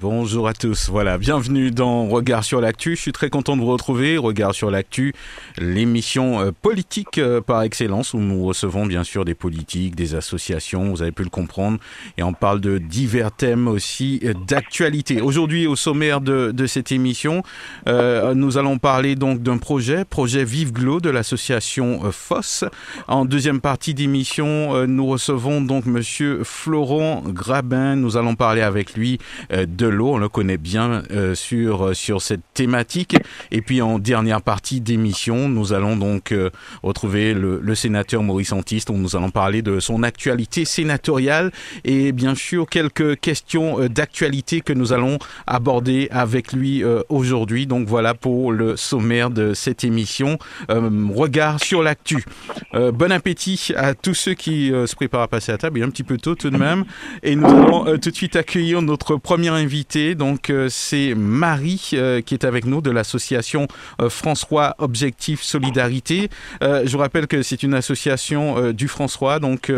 Bonjour à tous, voilà, bienvenue dans Regard sur l'actu. Je suis très content de vous retrouver. Regard sur l'actu, l'émission euh, politique euh, par excellence où nous recevons bien sûr des politiques, des associations, vous avez pu le comprendre, et on parle de divers thèmes aussi euh, d'actualité. Aujourd'hui, au sommaire de, cette émission, nous allons parler donc d'un projet, projet Vive Glo de l'association FOSS. En deuxième partie d'émission, nous recevons donc Monsieur Florent Grabin. Nous allons parler avec lui de l'eau, on le connaît bien euh, sur, sur cette thématique. Et puis en dernière partie d'émission, nous allons donc euh, retrouver le, le, sénateur Maurice Antiste, où nous allons parler de son actualité sénatoriale et bien sûr quelques questions euh, d'actualité que nous allons aborder avec lui aujourd'hui. Donc voilà pour le sommaire de cette émission. regard sur l'actu. bon appétit à tous ceux qui se préparent à passer à table. Il est un petit peu tôt tout de même. Et nous allons tout de suite accueillir notre premier invité. Donc, euh, c'est Marie euh, qui est avec nous de l'association euh, François Objectif Solidarité. je vous rappelle que c'est une association du François donc,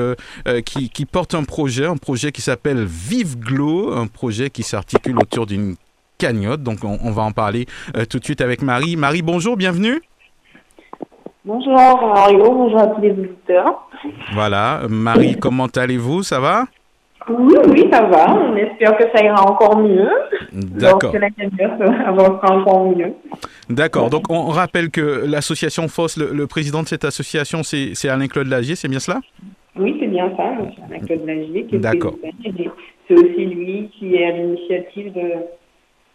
qui, qui, porte un projet, un projet qui s'appelle Vive Glow, un projet qui s'articule autour d'une cagnotte. Donc, on, on, va en parler tout de suite avec Marie. Marie, bonjour, bienvenue. Bonjour Mario, bonjour à tous les auditeurs. Voilà, Marie, comment allez-vous? Ça va? Oui, oui, ça va. On espère que ça ira encore mieux. D'accord. Que la avancera encore mieux. D'accord. Donc, on rappelle que l'association FOSS, le, président de cette association, c'est Alain-Claude Lagier, c'est bien cela? Oui, c'est bien ça. Alain-Claude Lagier qui est D'accord. C'est aussi lui qui est à l'initiative de,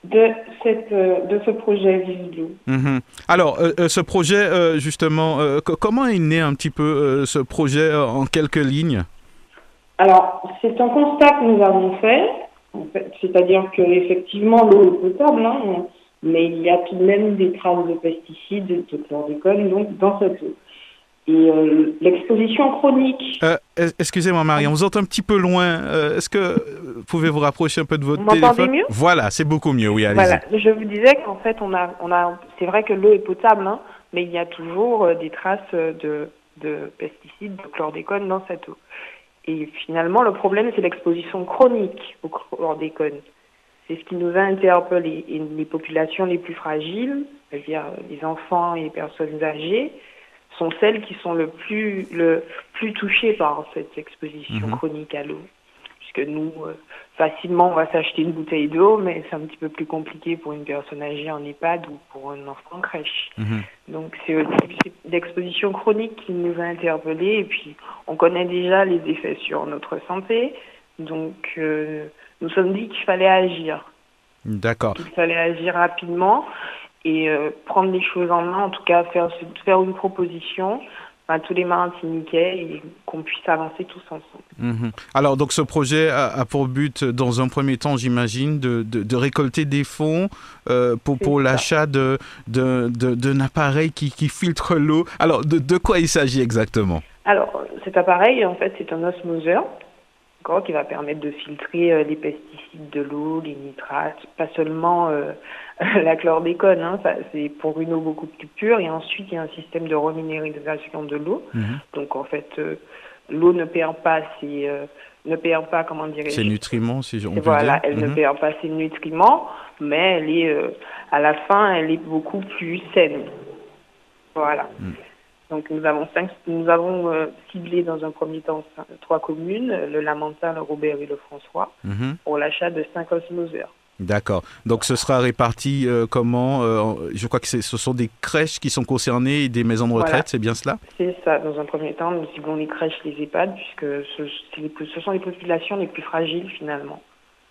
de, cette, de ce projet Vive mm Alors, euh, euh, ce projet, euh, justement, comment est né un petit peu ce projet en quelques lignes? Alors, c'est un constat que nous avons fait, c'est-à-dire que effectivement l'eau est potable, hein, mais il y a tout de même des traces de pesticides, de chlordécone donc dans cette eau. Et euh, l'exposition chronique. Euh, excusez-moi Marie, on vous entend un petit peu loin. Euh, est-ce que vous pouvez vous rapprocher un peu de votre vous téléphone? mieux? Voilà, c'est beaucoup mieux, oui, allez-y. Voilà, je vous disais qu'en fait, on a, on a, c'est vrai que l'eau est potable, hein, mais il y a toujours des traces de, de pesticides, de chlordécone dans cette eau. Et finalement, le problème, c'est l'exposition chronique au chlordécone. C'est ce qui nous a interpellés. Et les populations les plus fragiles, c'est-à-dire les enfants et les personnes âgées, sont celles qui sont le plus, le plus touchées par cette exposition mhm. chronique à l'eau que nous, euh, facilement, on va s'acheter une bouteille d'eau, mais c'est un petit peu plus compliqué pour une personne âgée en EHPAD ou pour un enfant en crèche. Mhm. Donc c'est l'exposition chronique qui nous a interpellés et puis on connaît déjà les effets sur notre santé. Donc euh, nous sommes dit qu'il fallait agir. D'accord. Il fallait agir rapidement et euh, prendre les choses en main, en tout cas faire, faire une proposition tous les Martiniquais et qu'on puisse avancer tous ensemble. Mhm. Alors, donc ce projet a, pour but, dans un premier temps, j'imagine, de, de, récolter des fonds euh, pour, pour l'achat d'un de, de, appareil qui, qui filtre l'eau. Alors, de, de quoi il s'agit exactement? Alors, cet appareil, en fait, c'est un osmoseur qui va permettre de filtrer euh, les pesticides de l'eau, les nitrates, pas seulement euh, la chlordécone, hein, c'est pour une eau beaucoup plus pure. Et ensuite, il y a un système de reminéralisation de l'eau. Mhm. Donc, en fait, euh, l'eau ne perd pas ses, ne perd pas, comment dire, ses nutriments, si on voilà, elle ne mhm. perd pas ses nutriments, mais elle est, à la fin, elle est beaucoup plus saine. Voilà. Mhm. Donc nous avons cinq, nous avons euh, ciblé dans un premier temps trois communes, le Lamentin, le Robert et le François, mhm. pour l'achat de cinq osmoseurs. D'accord. Donc ce sera réparti euh, comment euh, Je crois que ce sont des crèches qui sont concernées et des maisons de retraite, c'est bien cela? C'est ça. Dans un premier temps, nous ciblons les crèches, les EHPAD, puisque ce, ce sont les populations les plus fragiles finalement.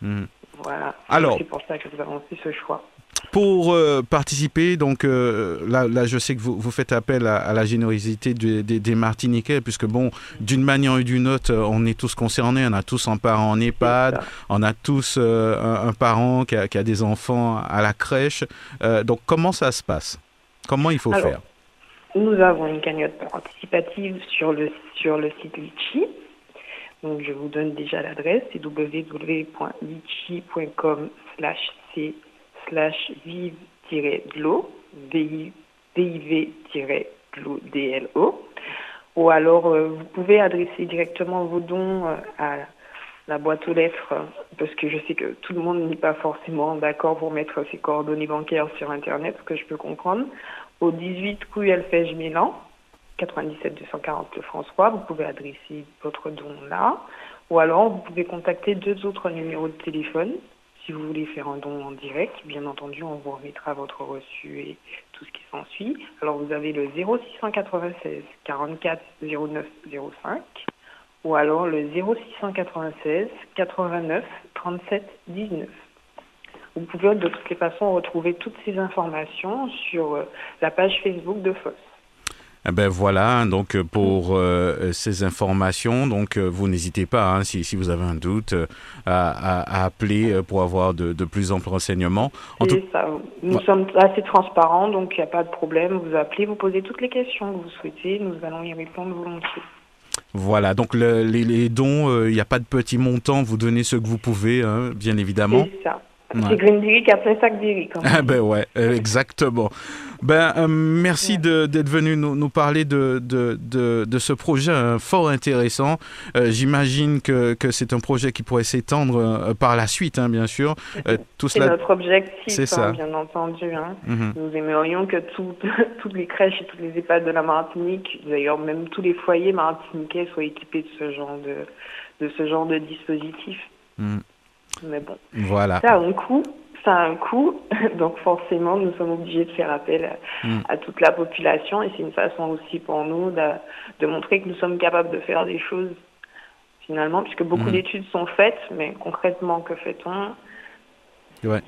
Mhm. Voilà. Alors, c'est pour ça que nous avons fait ce choix. Pour euh, participer, donc euh, là, là, je sais que vous, vous faites appel à, la générosité des Martiniquais, puisque bon, d'une manière ou d'une autre, euh, on est tous concernés. On a tous un parent en EHPAD, on a tous un, parent qui a, qui a, des enfants à la crèche. donc, comment ça se passe? Comment il faut faire? Nous avons une cagnotte participative sur le, sur le site Litchi. Donc je vous donne déjà l'adresse, c'est www.litchi.com slash c slash vive-dlo, dlo. Ou alors euh, vous pouvez adresser directement vos dons euh, à la boîte aux lettres, parce que je sais que tout le monde n'est pas forcément d'accord pour mettre ses coordonnées bancaires sur Internet, ce que je peux comprendre, au 18 rue Alfège Milan, 97 240 Le François. Vous pouvez adresser votre don là. Ou alors, vous pouvez contacter deux autres numéros de téléphone si vous voulez faire un don en direct. Bien entendu, on vous remettra votre reçu et tout ce qui s'ensuit. Alors, vous avez le 0696 44 09 05 ou alors le 0696 89 37 19. Vous pouvez de toutes les façons retrouver toutes ces informations sur euh, la page Facebook de FOSS. Eh ben voilà, hein, donc euh, pour euh, ces informations, donc vous n'hésitez pas, hein, si, si, vous avez un doute, à, appeler pour avoir de, de plus amples renseignements. C'est ça. Nous sommes assez transparents, donc il n'y a pas de problème. Vous appelez, vous posez toutes les questions que vous souhaitez, nous allons y répondre volontiers. Voilà, donc les, dons, il n'y a pas de petit montant, vous donnez ce que vous pouvez, hein, bien évidemment. C'est ça. C'est Green après sac Ah ben ouais, euh, exactement. Ben, euh, merci d'être venu nous, nous, parler de, de, de, de, ce projet hein, fort intéressant. Euh, j'imagine que, que c'est un projet qui pourrait s'étendre par la suite, hein, bien sûr. c'est notre objectif, hein, ça. bien entendu. Mhm. Nous aimerions que toutes les crèches et toutes les EHPAD de la Martinique, d'ailleurs même tous les foyers martiniquais, soient équipés de ce genre de, de, ce genre de dispositif. Mhm. Mais bon, voilà. ça a un coût. Ça a un coût, donc forcément, nous sommes obligés de faire appel hmm. à, toute la population et c'est une façon aussi pour nous de, de, montrer que nous sommes capables de faire des choses finalement, puisque beaucoup hmm. d'études sont faites, mais concrètement, que fait-on? Ouais.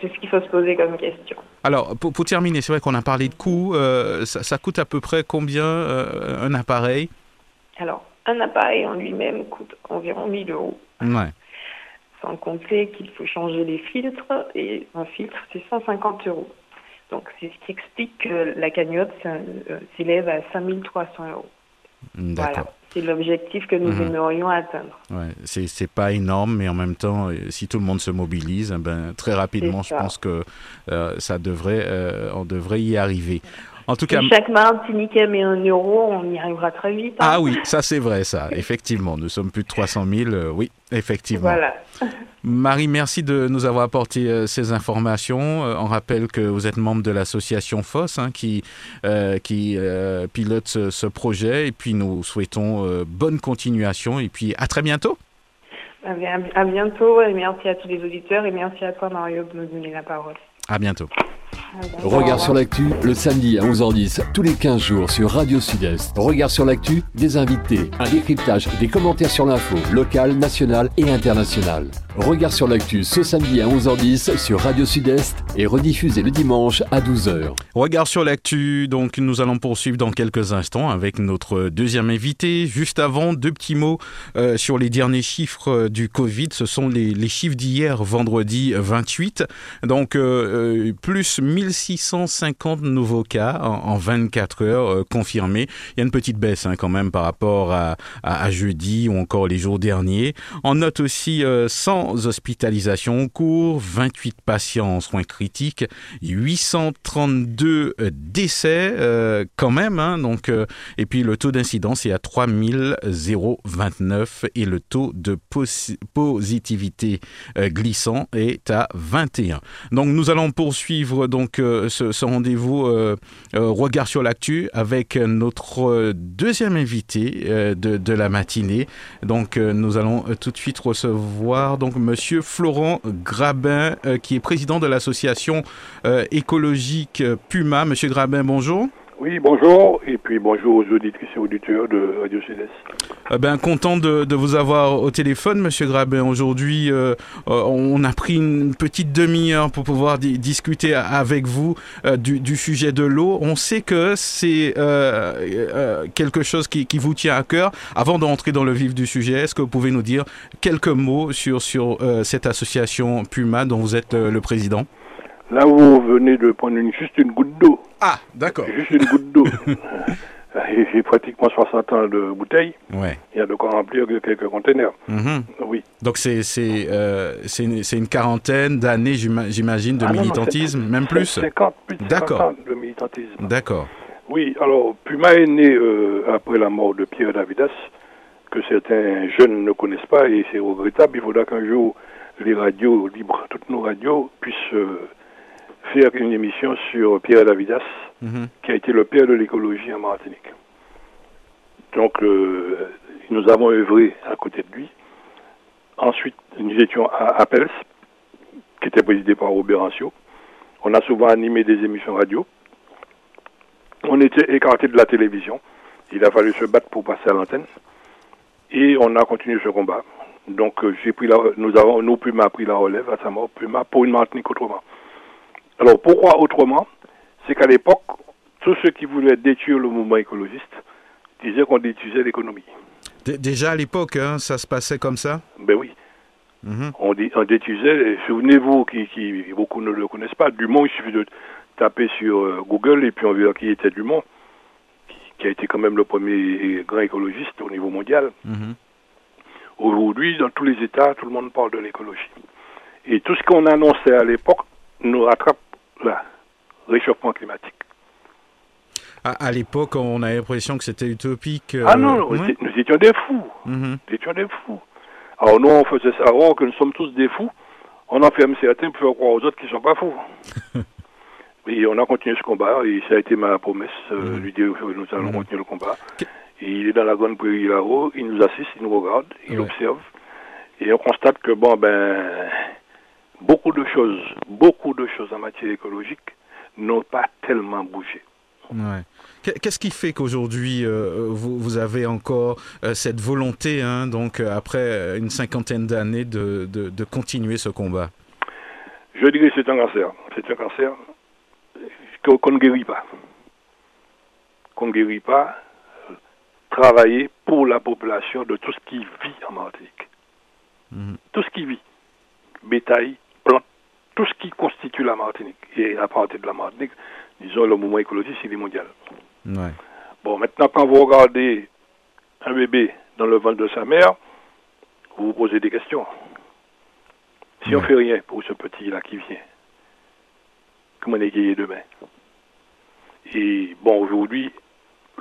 C'est ce qu'il faut se poser comme question. Alors, pour, pour terminer, c'est vrai qu'on a parlé de coûts. Euh, ça, ça, coûte à peu près combien euh, un appareil? Alors, un appareil en lui-même coûte environ 1000 euros. Ouais sans compter qu'il faut changer les filtres, et un filtre, c'est 150 euros. Donc, c'est ce qui explique que la cagnotte euh, s'élève à 5300 euros. Voilà. C'est l'objectif que nous mhm. aimerions atteindre. Ouais, c'est pas énorme, mais en même temps, euh, si tout le monde se mobilise, eh ben, très rapidement, je pense que euh, ça devrait, on devrait y arriver. En tout cas, si chaque met un euro, on y arrivera très vite. Hein. Ah oui, ça c'est vrai, ça. Effectivement, nous sommes plus de 300 000. Euh, oui, effectivement. Voilà. Marie, merci de nous avoir apporté euh, ces informations. Euh, on rappelle que vous êtes membre de l'association FOS hein, qui, qui pilote ce, projet. Et puis nous souhaitons bonne continuation. Et puis à très bientôt. À bientôt. Et merci à tous les auditeurs. Et merci à toi, Mario, de nous donner la parole. À bientôt. Regard sur l'actu, le samedi à 11h10, tous les 15 jours sur Radio Sud-Est. Regard sur l'actu, des invités, un décryptage, des commentaires sur l'info, locale, nationale et internationale. Regard sur l'actu ce samedi à 11h10 sur Radio Sud-Est et rediffusé le dimanche à 12h. Regard sur l'actu, donc nous allons poursuivre dans quelques instants avec notre deuxième invité. Juste avant, deux petits mots euh, sur les derniers chiffres euh, du Covid. Ce sont les, chiffres d'hier, vendredi 28. Donc euh, plus 1650 nouveaux cas en, 24 heures confirmés. Il y a une petite baisse hein, quand même par rapport à, jeudi ou encore les jours derniers. On note aussi 100 hospitalisations en cours, 28 patients en soins critiques, 832 euh, décès euh, quand même. Hein, donc, euh, et puis le taux d'incidence est à 3029 et le taux de positivité glissant est à 21. Donc nous allons poursuivre donc ce, rendez-vous regard sur l'actu avec notre deuxième invité de, de, la matinée. Donc nous allons tout de suite recevoir donc Monsieur Florent Grabin, euh, qui est président de l'association euh, écologique euh, Puma. Monsieur Grabin, bonjour. Oui, bonjour, et puis bonjour aux auditrices et auditeurs de Radio Céleste. Eh ben, content de, vous avoir au téléphone, Monsieur Grabin. Aujourd'hui, euh, euh, on a pris une petite demi-heure pour pouvoir discuter avec vous euh, du, sujet de l'eau. On sait que c'est quelque chose qui, qui, vous tient à cœur. Avant d'entrer dans le vif du sujet, est-ce que vous pouvez nous dire quelques mots sur, sur cette association Puma dont vous êtes le président? Là où vous venez de prendre une, juste une goutte d'eau. Ah, d'accord. Juste une goutte d'eau. J'ai pratiquement 60 ans de bouteilles. Ouais. Il y a de quoi remplir quelques containers. Mhm. Oui. Donc c'est c'est euh, c'est une, une quarantaine d'années, j'ima- j'imagine, de Ah non, militantisme, même plus 50, plus de 50 D'accord. ans de militantisme. D'accord. Oui, alors Puma est né euh, après la mort de Pierre Davidas, que certains jeunes ne connaissent pas et c'est regrettable. Il faudra qu'un jour les radios libres, toutes nos radios, puissent euh, faire une émission sur Pierre Davidas, Mhm. qui a été le père de l'écologie en Martinique. Donc, euh, nous avons œuvré à côté de lui. Ensuite, nous étions à Appels, qui était présidé par Robert Ancio. On a souvent animé des émissions radio. On était écarté de la télévision. Il a fallu se battre pour passer à l'antenne. Et on a continué ce combat. Donc, euh, j'ai pris la, nous avons, nous, Puma a pris la relève à sa mort, Puma, pour une Martinique autrement. Alors, pourquoi autrement? C'est qu'à l'époque, tous ceux qui voulaient détruire le mouvement écologiste disaient qu'on détruisait l'économie. Déjà à l'époque, hein, ça se passait comme ça? Ben oui, Mhm. on, dé- on détruisait. Souvenez-vous, qui, qui, beaucoup ne le connaissent pas, Dumont, il suffit de taper sur euh, Google et puis on verra qui était Dumont, qui, qui a été quand même le premier grand écologiste au niveau mondial. Mhm. Aujourd'hui, dans tous les États, tout le monde parle de l'écologie. Et tout ce qu'on annonçait à l'époque nous rattrape là, réchauffement climatique. À, à l'époque, on a l'impression que c'était utopique. euh, ah non, nous, étions des fous. Mhm. Nous étions des fous. Alors nous, on faisait savoir que nous sommes tous des fous. On enferme certains pour faire croire aux autres qu'ils ne sont pas fous. et on a continué ce combat et ça a été ma promesse, euh, lui dire que nous allons Mhm. continuer le combat. Que- Et il est dans la grande prairie là-haut, il nous assiste, il nous regarde, il Ouais. observe. Et on constate que, bon, ben, beaucoup de choses, beaucoup de choses en matière écologique n'ont pas tellement bougé. Ouais. Qu'est-ce qui fait qu'aujourd'hui euh, vous, vous avez encore euh, cette volonté, hein, donc euh, après une cinquantaine d'années, de, de, de continuer ce combat? Je dirais que c'est un cancer. C'est un cancer qu'on ne guérit pas. Qu'on ne guérit pas. Travailler pour la population de tout ce qui vit en Martinique. Mhm. Tout ce qui vit. Bétail, tout ce qui constitue la Martinique. Et à partir de la Martinique, disons, le mouvement écologiste, il est mondial. Ouais. Bon, maintenant, quand vous regardez un bébé dans le ventre de sa mère, vous vous posez des questions. Si on Ouais. fait rien pour ce petit-là qui vient, comment gagné demain? Et bon, aujourd'hui,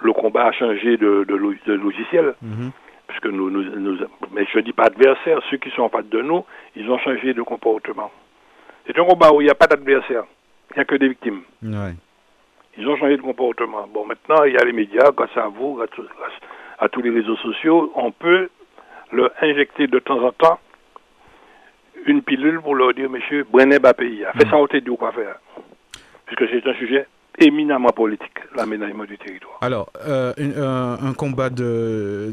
le combat a changé de, de lo- de logiciel, Mhm. puisque nous, nous, nous- mais je ne dis pas adversaires, ceux qui sont en face de nous, ils ont changé de comportement. C'est un combat où il n'y a pas d'adversaire, il n'y a que des victimes. Ouais. Ils ont changé de comportement. Bon, maintenant, il y a les médias, grâce à vous, grâce, à tous les réseaux sociaux, on peut leur injecter de temps en temps une pilule pour leur dire, monsieur, Brené Bapéi, faites ça au tête quoi faire. Puisque c'est un sujet éminemment politique, l'aménagement du territoire. Alors, euh, une- un, un combat de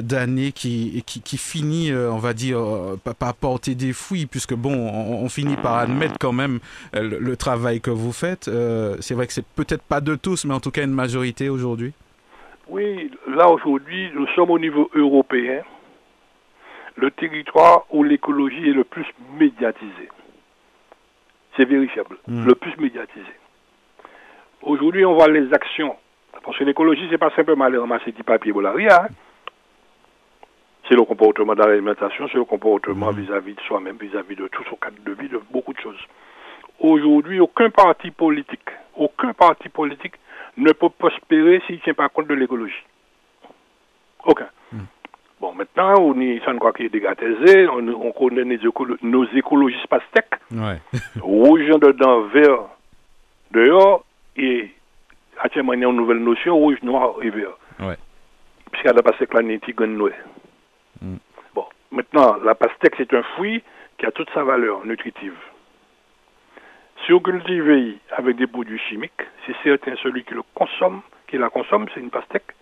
d'années qui, qui, qui finit, euh, on va dire, euh, par, porter des fouilles, puisque bon, on, on finit par admettre quand même euh, le, le travail que vous faites. Euh, c'est vrai que c'est peut-être pas de tous, mais en tout cas une majorité aujourd'hui. Oui, là aujourd'hui, nous sommes au niveau européen, le territoire où l'écologie est le plus médiatisé. C'est vérifiable, Mm. le plus médiatisé. Aujourd'hui, on voit les actions. Parce que l'écologie, c'est pas simplement aller ramasser du papier pour la hein. C'est le comportement dans l'alimentation, c'est le comportement Mhm. vis-à-vis de soi-même, vis-à-vis de tout son cadre de vie, de beaucoup de choses. Aujourd'hui, aucun parti politique, aucun parti politique ne peut prospérer s'il ne tient pas compte de l'écologie. Aucun. Mm. Bon, maintenant, on est, ça ne croit qu'il est dégatisé, on, on connaît écolo- nos écologistes pastèques, Ouais. rouge dedans, vert dehors, et actuellement, il y a une nouvelle notion, rouge, noir et vert. Ouais. Puisqu'elle a passé que la. Mm. Bon, maintenant, la pastèque, c'est un fruit qui a toute sa valeur nutritive. Si on cultive avec des produits chimiques, c'est certain, celui qui le consomme, qui la consomme, c'est une pastèque,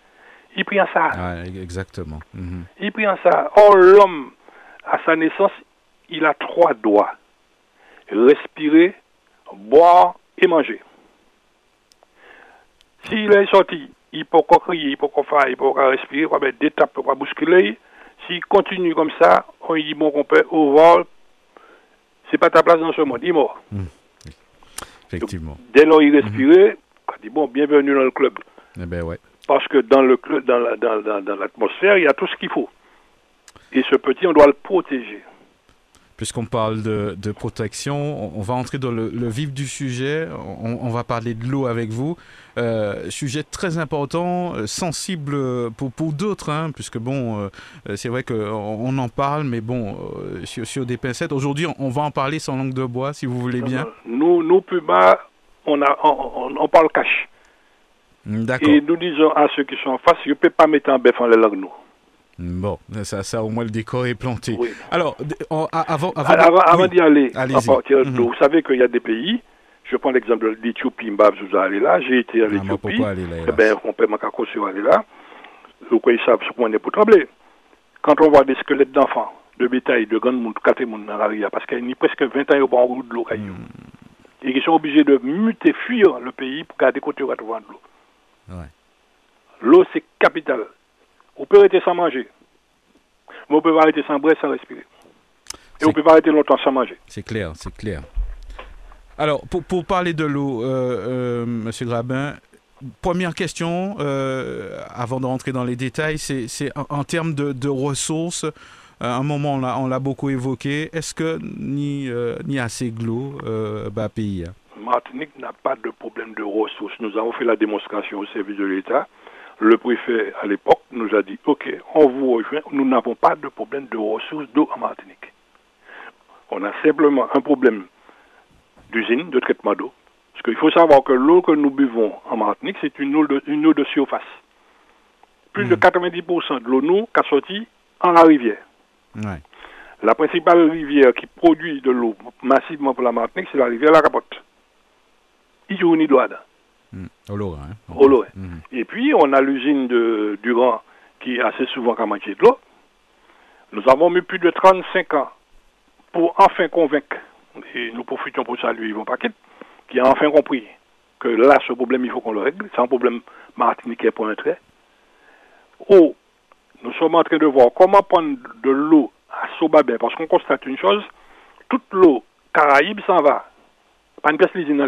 il prend ça. Exactement. Mhm. Il prend ça. Or, l'homme, à sa naissance, il a trois doigts. Respirer, boire et manger. S'il est sorti, il peut pas crier, il peut pas faire, il peut pas respirer, il peut pas mettre des tapes, il peut pas bousculer. S'il continue comme ça, on dit, mon compère, au vol, c'est pas ta place dans ce monde, il est mort. Effectivement. Dès lors, il respirait, on dit, bon, bienvenue dans le club. Eh ben ouais. Parce que dans le dans l'atmosphère, dans, il y a tout ce qu'il faut. Et ce petit, on doit le protéger puisqu'on parle de, protection, on, va entrer dans le, vif du sujet. On, va parler de l'eau avec vous. Euh, sujet très important, euh, sensible pour, pour d'autres, hein, puisque bon, euh, c'est vrai qu'on on en parle, mais bon, sur, sur, des pincettes. Aujourd'hui, on va en parler sans langue de bois, si vous voulez bien. Nous, nous Puma, on, a, on, parle cash. D'accord. Et nous disons à ceux qui sont en face, je ne peux pas mettre un bœuf en la langue, nous. Bon, ça, ça, au moins le décor est planté. Alors, avant, avant, avant, d'y aller, mhm. vous savez qu'il y a des pays, je prends l'exemple d'Éthiopie, Mbab, vous allez là, j'ai été à ah, l'Éthiopie, eh ben, on peut m'accorder sur aller là, vous ils savent ce qu'on est pour trembler. Quand on voit des squelettes d'enfants, de bétail, de grands monde, quatre monde dans la rivière, parce qu'il y a presque 20 ans, au route de l'eau, hmm. et ils sont obligés de muter, fuir le pays pour garder côté de l'eau. L'eau, c'est capital. On peut arrêter sans manger. Mais on peut pas arrêter sans boire, sans respirer. Et on peut pas arrêter longtemps sans manger. C'est clair, c'est clair. Alors, pour, pour parler de l'eau, euh, euh, Monsieur Grabin, première question, euh, avant de rentrer dans les détails, c'est en, termes de, de ressources. À un moment, on l'a beaucoup évoqué. Est-ce que ni, ni assez de l'eau bah, pays Martinique n'a pas de problème de ressources. Nous avons fait la démonstration au service de l'État le préfet à l'époque nous a dit, OK, on vous rejoint, nous n'avons pas de problème de ressources d'eau en Martinique. On a simplement un problème d'usine, de traitement d'eau. Parce qu'il faut savoir que l'eau que nous buvons en Martinique, c'est une eau de, une eau de surface. Plus de 90% hmm. de l'eau nous qu'a sorti en la rivière. La principale rivière qui produit de l'eau massivement pour la Martinique, c'est la rivière La Capote. Douada. Mm. Au hein. mm. Et puis, on a l'usine de Durand qui assez souvent qu'à manquer de l'eau. Nous avons mis plus de 35 ans pour enfin convaincre, et nous profitons pour ça, lui, Yvon Paquet, qui a enfin compris que là, ce problème, il faut qu'on le règle. C'est un problème martiniquais pour un trait. Oh, nous sommes en train de voir comment prendre de l'eau à Sobabin, parce qu'on constate une chose, toute l'eau Caraïbe s'en va. Pas une pièce l'usine dans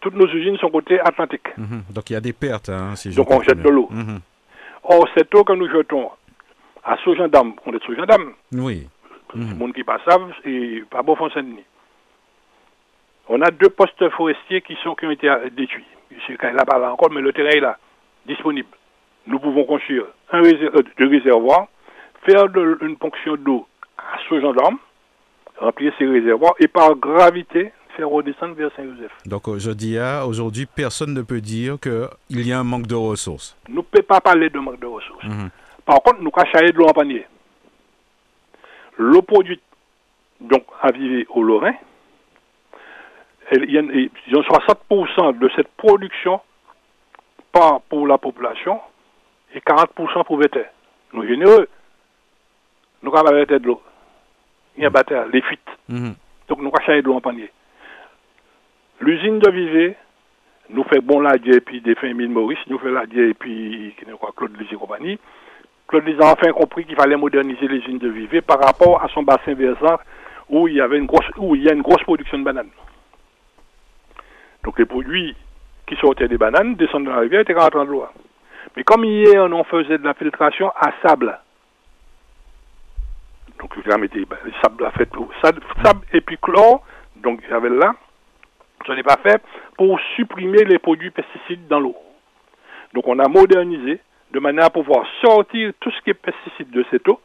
toutes nos usines sont côté Atlantique. Mhm. Donc il y a des pertes. Hein, si Donc on jette de l'eau. Mhm. Or, cette eau que nous jetons à Sous-Gendarme, on est Sous-Gendarme. Oui. Le mhm. monde qui passe et pas bon Saint-Denis. On a deux postes forestiers qui, sont, qui ont été détruits. Je sais là-bas là encore, mais le terrain est là, disponible. Nous pouvons construire un réservoir, euh, deux réservoirs, faire une ponction d'eau à Sous-Gendarme, remplir ces réservoirs, et par gravité, redescendre vers Saint-Joseph. Donc aujourd'hui, aujourd'hui, personne ne peut dire qu'il y a un manque de ressources. Nous ne pouvons pas parler de manque de ressources. Mhm. Par contre, nous cachons de l'eau en panier. L'eau produite donc à vivre au Lorrain, il y a, 60% de cette production part pour la population et 40% pour les Nous sommes généreux. Nous avons de l'eau. Il y a mhm. les fuites. Mhm. Donc nous cachons de l'eau en panier. L'usine de Vivé nous fait bon la et puis des fins Maurice, nous fait la et puis Claude Lise et compagnie. Claude Lise a enfin compris qu'il fallait moderniser l'usine de Vivé par rapport à son bassin versant où il y avait une grosse où il y a une grosse production de bananes. Donc les produits qui sortaient des bananes descendent dans la rivière étaient rentrés dans l'eau. Mais comme hier on faisait de la filtration à sable, donc le mettait ben, sable a fait sable, sable et puis chlore, donc il y avait là ce n'est pas fait pour supprimer les produits pesticides dans l'eau. Donc on a modernisé de manière à pouvoir sortir tout ce qui est pesticide de cette eau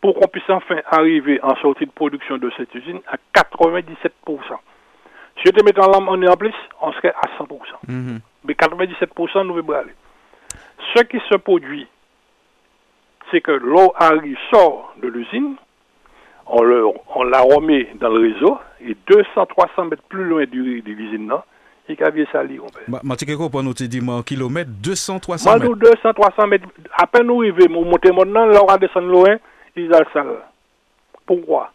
pour qu'on puisse enfin arriver en sortie de production de cette usine à 97%. Si je te mets en on est en plus, on serait à 100%. Mhm. Mais 97%, nous veut aller. Ce qui se produit, c'est que l'eau arrive, sort de l'usine, on, le, on la remet dans le réseau, et 200-300 mètres plus loin du, de l'usine, y a bien sali, on peut. Ma tu pour nous dire en kilomètre, 200-300 mètres 200-300 mètres. À peine nous arrivons, on monte maintenant, là on va descendre loin, ils ont le sale. Pourquoi?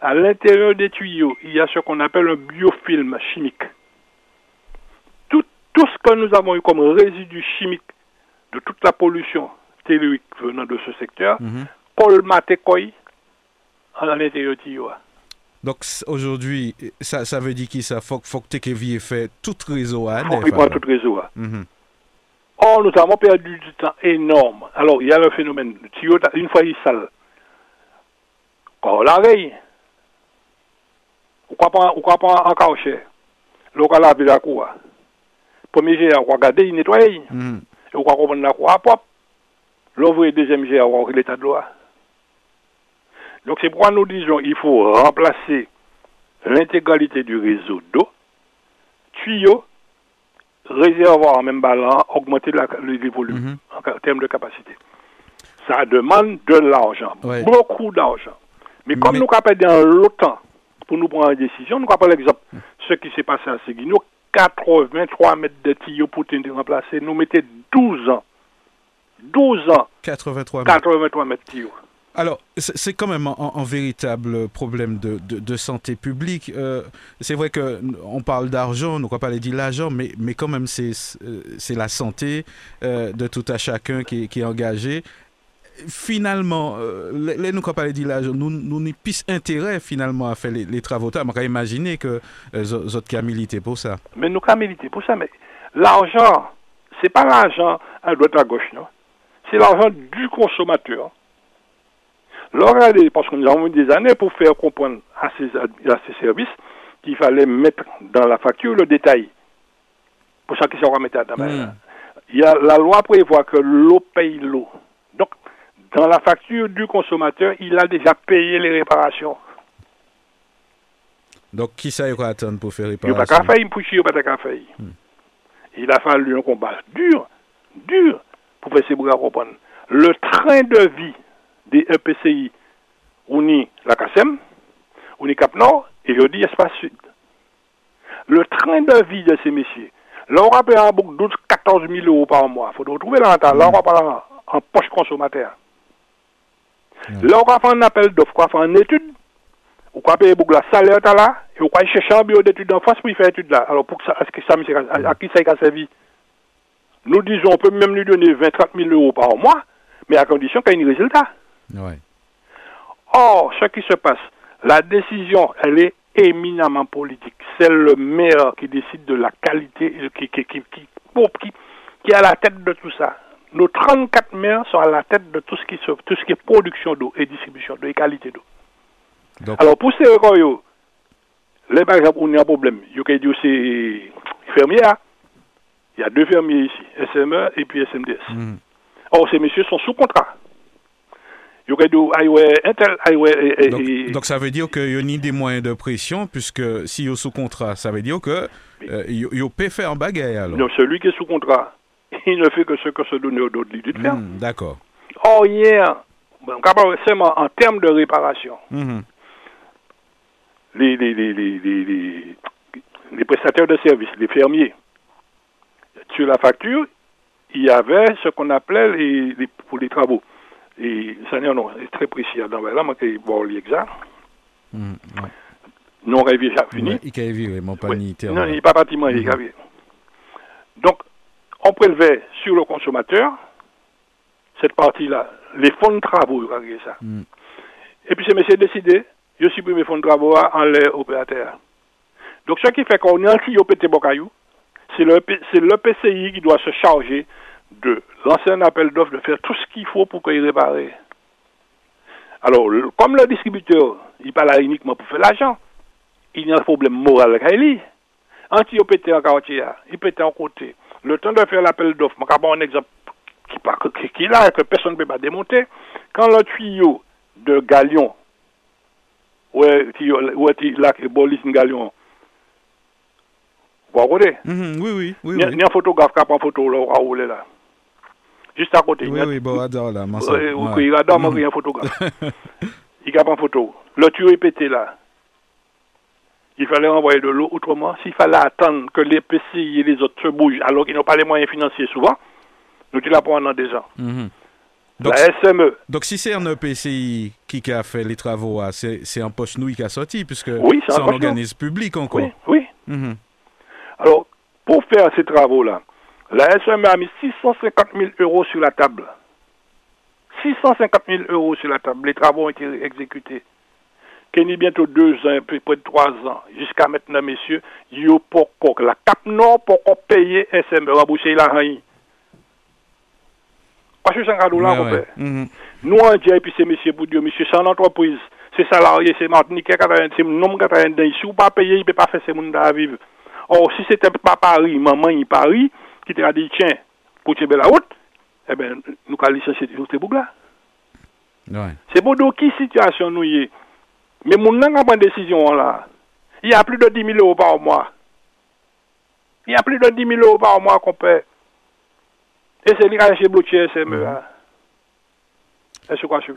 À l'intérieur des tuyaux, il y a ce qu'on appelle un biofilm chimique. Tout, tout ce que nous avons eu comme résidu chimique de toute la pollution tellurique venant de ce secteur, mm -hmm. colmaté à. Donc aujourd'hui, ça, ça veut dire qu'il ça? Faut, faut que tu aies fait tout réseau. Il faut tout réseau. Mhm. Or, nous avons perdu du temps énorme. Alors, il y a le phénomène. Une fois il sale, quand on l'arrête, on ne croit pas en cachet. L'eau va laver la cour. Premier jet, on va garder, il nettoie. Et on va comprendre la cour propre. L'ouvre deuxième jet, on va l'état de l'eau. Donc, c'est pourquoi nous disons qu'il faut remplacer l'intégralité du réseau d'eau, tuyaux, réservoir en même ballon, augmenter la, le, volume mhm. en termes de capacité. Ça demande de l'argent, beaucoup d'argent. Mais comme nous avons dans longtemps pour nous prendre une décision, nous avons l'exemple, ce qui s'est passé à Seguino, 83 mètres de tuyaux pour te remplacer, nous mettons 12 ans. 12 ans. 83 mètres. 83 mètres de tuyaux. Alors, c'est quand même un, véritable problème de, santé publique. Euh, c'est vrai qu'on parle d'argent, on ne croit pas les dire l'argent, mais, quand même, c'est la santé euh, de tout à chacun qui, est engagé. Finalement, euh, les, nous pas les dire l'argent, nous n'y plus intérêt finalement à faire les, travaux. On va imaginer que vous avez milité pour ça. Mais nous avons milité pour ça, mais l'argent, c'est pas l'argent à droite à gauche, non. C'est l'argent du consommateur parce que nous avons eu des années pour faire comprendre à ces, services qu'il fallait mettre dans la facture le détail. Pour ça qu'ils sont mettre à hmm. Il y a, la loi prévoit que l'eau paye l'eau. Donc, dans la facture du consommateur, il a déjà payé les réparations. Donc, qui ça va attendre pour faire réparation Il n'y a pas qu'à faire, il hmm. Il a fallu un combat dur, dur, pour faire ces bras comprendre. Le train de vie des EPCI, on y la CASEM, on y Cap Nord, et je dis Espace Sud. Le train de vie de ces messieurs, là on va payer en boucle 12, 14 000 euros par mois. Il faut trouver l'entente. Là on va pas en, poche consommateur. Là on va faire un appel d'offres, on va faire une étude, on va payer beaucoup la salaire là, et on va chercher un bureau d'études en France pour y faire étude là. Alors pour que ça, à, qui ça a servi? Nous disons, on peut même lui donner 20, 30 000 euros par mois, mais à condition qu'il y ait un résultat. Or, ce qui se passe, la décision, elle est éminemment politique. C'est le maire qui décide de la qualité, qui, qui, qui, qui, qui est à la tête de tout ça. Nos 34 maires sont à la tête de tout ce qui, tout ce qui est production d'eau et distribution d'eau et qualité d'eau. Alors, pour ces royaux, les par exemple, on a un problème. Il y a aussi fermiers. Il y a deux fermiers ici, SME et puis SMDS. Mm. Or, ces messieurs sont sous contrat. Donc, ça veut dire qu'il y a ni des moyens de pression, puisque si y sous contrat, ça veut dire que euh, y, peut faire un bagaille alors. Non, celui qui est sous contrat, il ne fait que ce que se donne aux autres de faire. Hmm, d'accord. Or, hier, seulement en termes de réparation, hmm. les, les, les, les, les prestataires de services, les fermiers, sur la facture, il y avait ce qu'on appelait les, pour les travaux et ça n'est non, c'est très précis. Dans là, moi, je voir l'exact. Mm, Non, rêvé, ça fini. Il a vu, mon. Non, il pas parti, moi, il. Donc, on prélevait sur le consommateur cette partie-là, les fonds de travaux, ça. Mm. Et puis, c'est monsieur décidé, je supprime les fonds de travaux en l'air opérateur. Donc, ce qui fait qu'on est en au pété c'est le, le PCI qui doit se charger de lancer un appel d'offres, de faire tout ce qu'il faut pour qu'il répare. Alors, comme le distributeur, il parle là uniquement pour faire l'argent, il y a un problème moral avec lui. Anti pété en quartier, il pété en côté. Le temps de faire l'appel d'offres, je vais un exemple qui, qui, là, que personne ne peut pas démonter. Quand le tuyau de Galion, ouais, ouais, là, bolis Galion, vous voyez? Mm Oui, oui, oui. Il y a un photographe qui a pris une photo là, où là juste à côté. Oui, oui, bon, adore là, oui, oui, il adore, moi, il y a un photographe. il a pas photo. Le tuyau est pété là. Il fallait envoyer de l'eau autrement. S'il fallait attendre que les PCI et les autres se bougent alors qu'ils n'ont pas les moyens financiers souvent, nous sommes là pendant des ans. Mm Donc, la SME. Donc, si c'est un EPCI qui a fait les travaux, ah, c'est un poche nouille qui a sorti, puisque oui, c'est un, organisme public encore. Oui, oui. Mhm. Alors, pour faire ces travaux-là, la SME a mis 650 000 euros sur la table. 650 000 euros sur la table. Les travaux ont été exécutés. Qu'il bientôt deux ans, près de trois ans, jusqu'à maintenant, messieurs, il y a la CAP Nord pour payer SME, rembourser la chou san kado la, Ouais, kompè. ouais. Mhm. Nou an diye, pi se mesye pou diyo, mesye san entreprise, se salarye, se martinike, se nom katayen den, si ou pa peye, yi pe pa fè se moun da aviv. Or, si se te pa Paris, maman yi Paris, ki te a di, tien, pou te be la out, e ben, nou ka lisensi nou te boug la. Ouais. Se bo do ki situasyon nou ye, men moun nan ka pren desisyon la, y a plus de 10 000 euros par mois. Y a plus de 10 000 euros par mois qu'on paie. Et c'est li ka chez blotier SME. Est-ce quoi je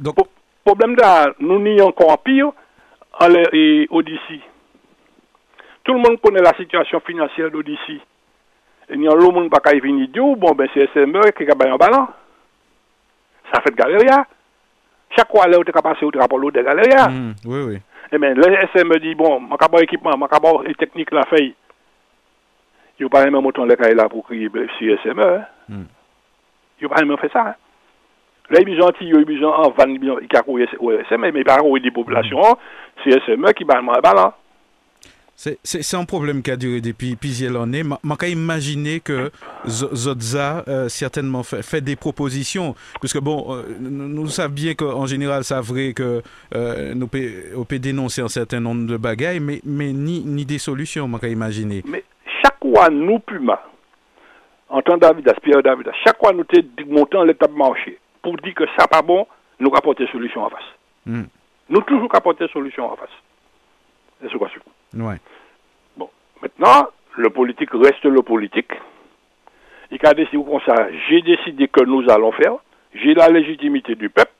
Donc, Po- Problème da, nou ni encore pire, en Odyssey. Tout le monde connaît la situation financière d'Odyssey. E nyan lou moun baka yi vini diyo, bon ben se se mè, ki ka bayan balan. Sa fèt galeria. Chakwa lè ou te ka pase ou te rapol ou de galeria. Mm, oui, oui. E men, lè se mè di, bon, man ka ba ekipman, man ka ba e teknik la fey. Yo pa remè mouton lè ka yi la pou kriye si se mè. Mm. Yo pa remè fè sa. Lè yi bizan ti, yo yi bizan an, van yi bizan, yi ka kouye se mè, e, men yi pa kouye di populasyon, si se mè ki bayan balan. C'est un problème qui a duré depuis plusieurs années. Ma- Man kan imaginer que Zo- Zotza euh, certainement fait, fait des propositions. Parce que bon, euh, nous, savons bien qu'en général, c'est vrai que euh, nous peut, peut dénoncer un certain nombre de bagailles, mais, mais ni, ni des solutions, man kan imaginer. Mais chaque fois, nous, Puma, en tant que David, Pierre David, chaque fois, nous t'es montant l'étape marché pour dire que ça pas bon, nous apporter solution en face. Mm. Nous toujours apporter solution en face. C'est ce suit. Ouais. Bon, maintenant, le politique reste le politique. Il a décidé comme ça, j'ai décidé que nous allons faire, j'ai la légitimité du peuple,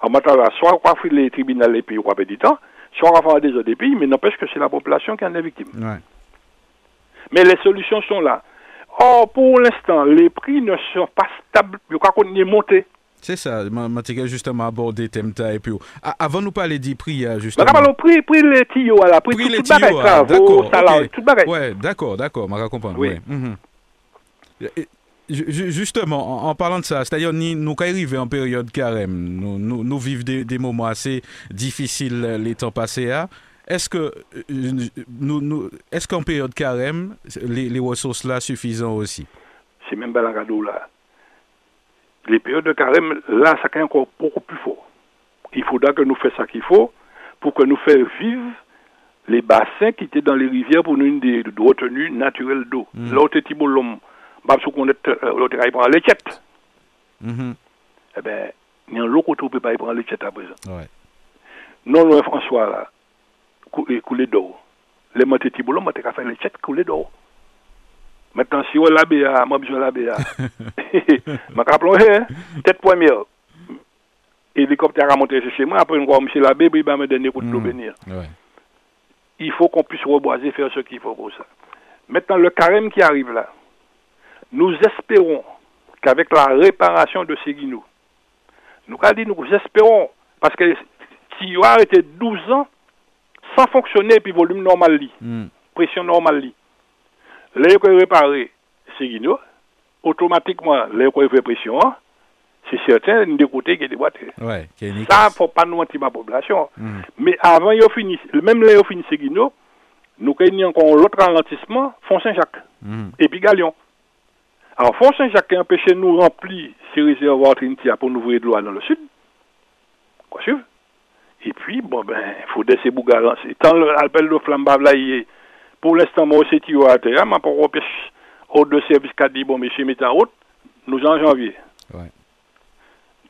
en matière de soit faire les tribunaux les pays ou du temps, soit quoi faire des autres pays, mais n'empêche que c'est la population qui en est victime. Ouais. Mais les solutions sont là. Or, pour l'instant, les prix ne sont pas stables, il y a monté. C'est ça, t'ai justement abordé thème et puis avant nous parler des prix euh, justement. on prix, prix les tuyaux, la prix, tout, bagage, tuyaux, ah, travaux, d'accord, salaire, ok. tout bagage. Ouais, d'accord, d'accord, m'a comprendre. Oui. mhm. Justement, en, parlant de ça, c'est-à-dire nous arrivons en période carême, nous, nous, nous vivons des, des moments assez difficiles euh, les temps passés à. Est-ce que euh, nous, nous est-ce qu'en période carême, les, les ressources là suffisant aussi? C'est même pas cadeau là. Les périodes de carême, là, ça est encore beaucoup plus fort. Il faudra que nous fassions ça qu'il faut pour que nous fassions vivre les bassins qui étaient dans les rivières pour nous une des de retenues naturelles d'eau. Mm. L'autre est l'homme, ce euh, l'autre, il prend les tchètes. Mhm. Eh ben, il y a un lot ne peut pas y prendre les tchètes à présent. Non, loin François, là, couler, d'eau. Les montés Tiboulon, moi, t'as fait les tchètes couler d'eau. Maintenant, si on l'a BA, moi, de la BA. Ma rappelons, hein, tête première. Hélicoptère a monté chez moi, après, on voit M. Labbé, puis il va me donner coup de l'eau Mm. bénir. Il faut qu'on puisse reboiser, faire ce qu'il faut pour ça. Maintenant, le carême qui arrive là, nous espérons qu'avec la réparation de ces guineaux, nous, nous espérons, parce que s'il y a arrêté 12 ans sans fonctionner, puis volume normal, li, Mm. pression normale, il faut réparer ces guineaux, automatiquement, là, il faut faire pression, c'est certain, nous de côté qui est déboîté. Ouais. qu'il y a une Ça, équipe. faut pas nous mentir ma population. Mm. Mais avant, même là, ils fini Seguino, nous avons encore l'autre ralentissement, Font Saint-Jacques, Mm. et puis Galion. Alors, Font Saint-Jacques qui empêché nous remplir ces réservoirs pour nous ouvrir de l'eau dans le sud. Quoi suivre? Et puis, bon, ben, il faut laisser Bouga lancer. Tant l'appel de Flambave là, il est, pour l'instant, moi aussi, tu à terre, pour repêcher au de service qui a dit, bon, monsieur, mettez en route, nous en janvier. Ouais.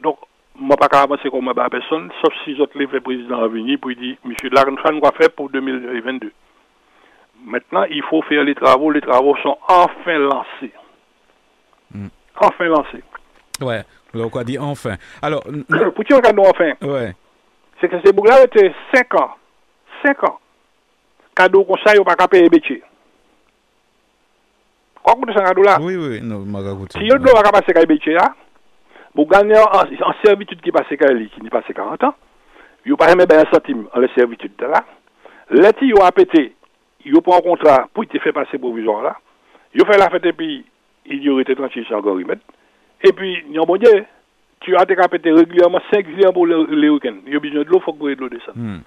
Donc, moi, pas qu'à avancer comme ma personne, sauf si j'autre le président à venir pour dire, monsieur, là, nous allons faire pour 2022. Maintenant, il faut faire les travaux. Les travaux sont enfin lancés. Mm. Enfin lancés. Ouais. Alors, quoi dit enfin. Alors, Pour qui on regarde enfin ouais. C'est que ces boucles-là étaient 5 ans. 5 ans. kado kon sa yo pa ka peye betye. Kwa koute 100 kado la? Oui, oui, non, maka koute. Si yo do waka pase ka e betye la, pou ganyan an, an servitude ki pase ka e li, ki ni pase 40 an, yo pa reme bayan satime an le servitude ta la, leti yo apete, yo pon kontra pou ite fe pase provizyon la, yo fe la fete pi, il yo rete 36 an kon rimet, e pi, nyon bon diye, tu ate ka apete regulyaman 5 zilyan pou le, le week-end. Yo bizyon de lo, fok pou e de lo de sa. Hmm.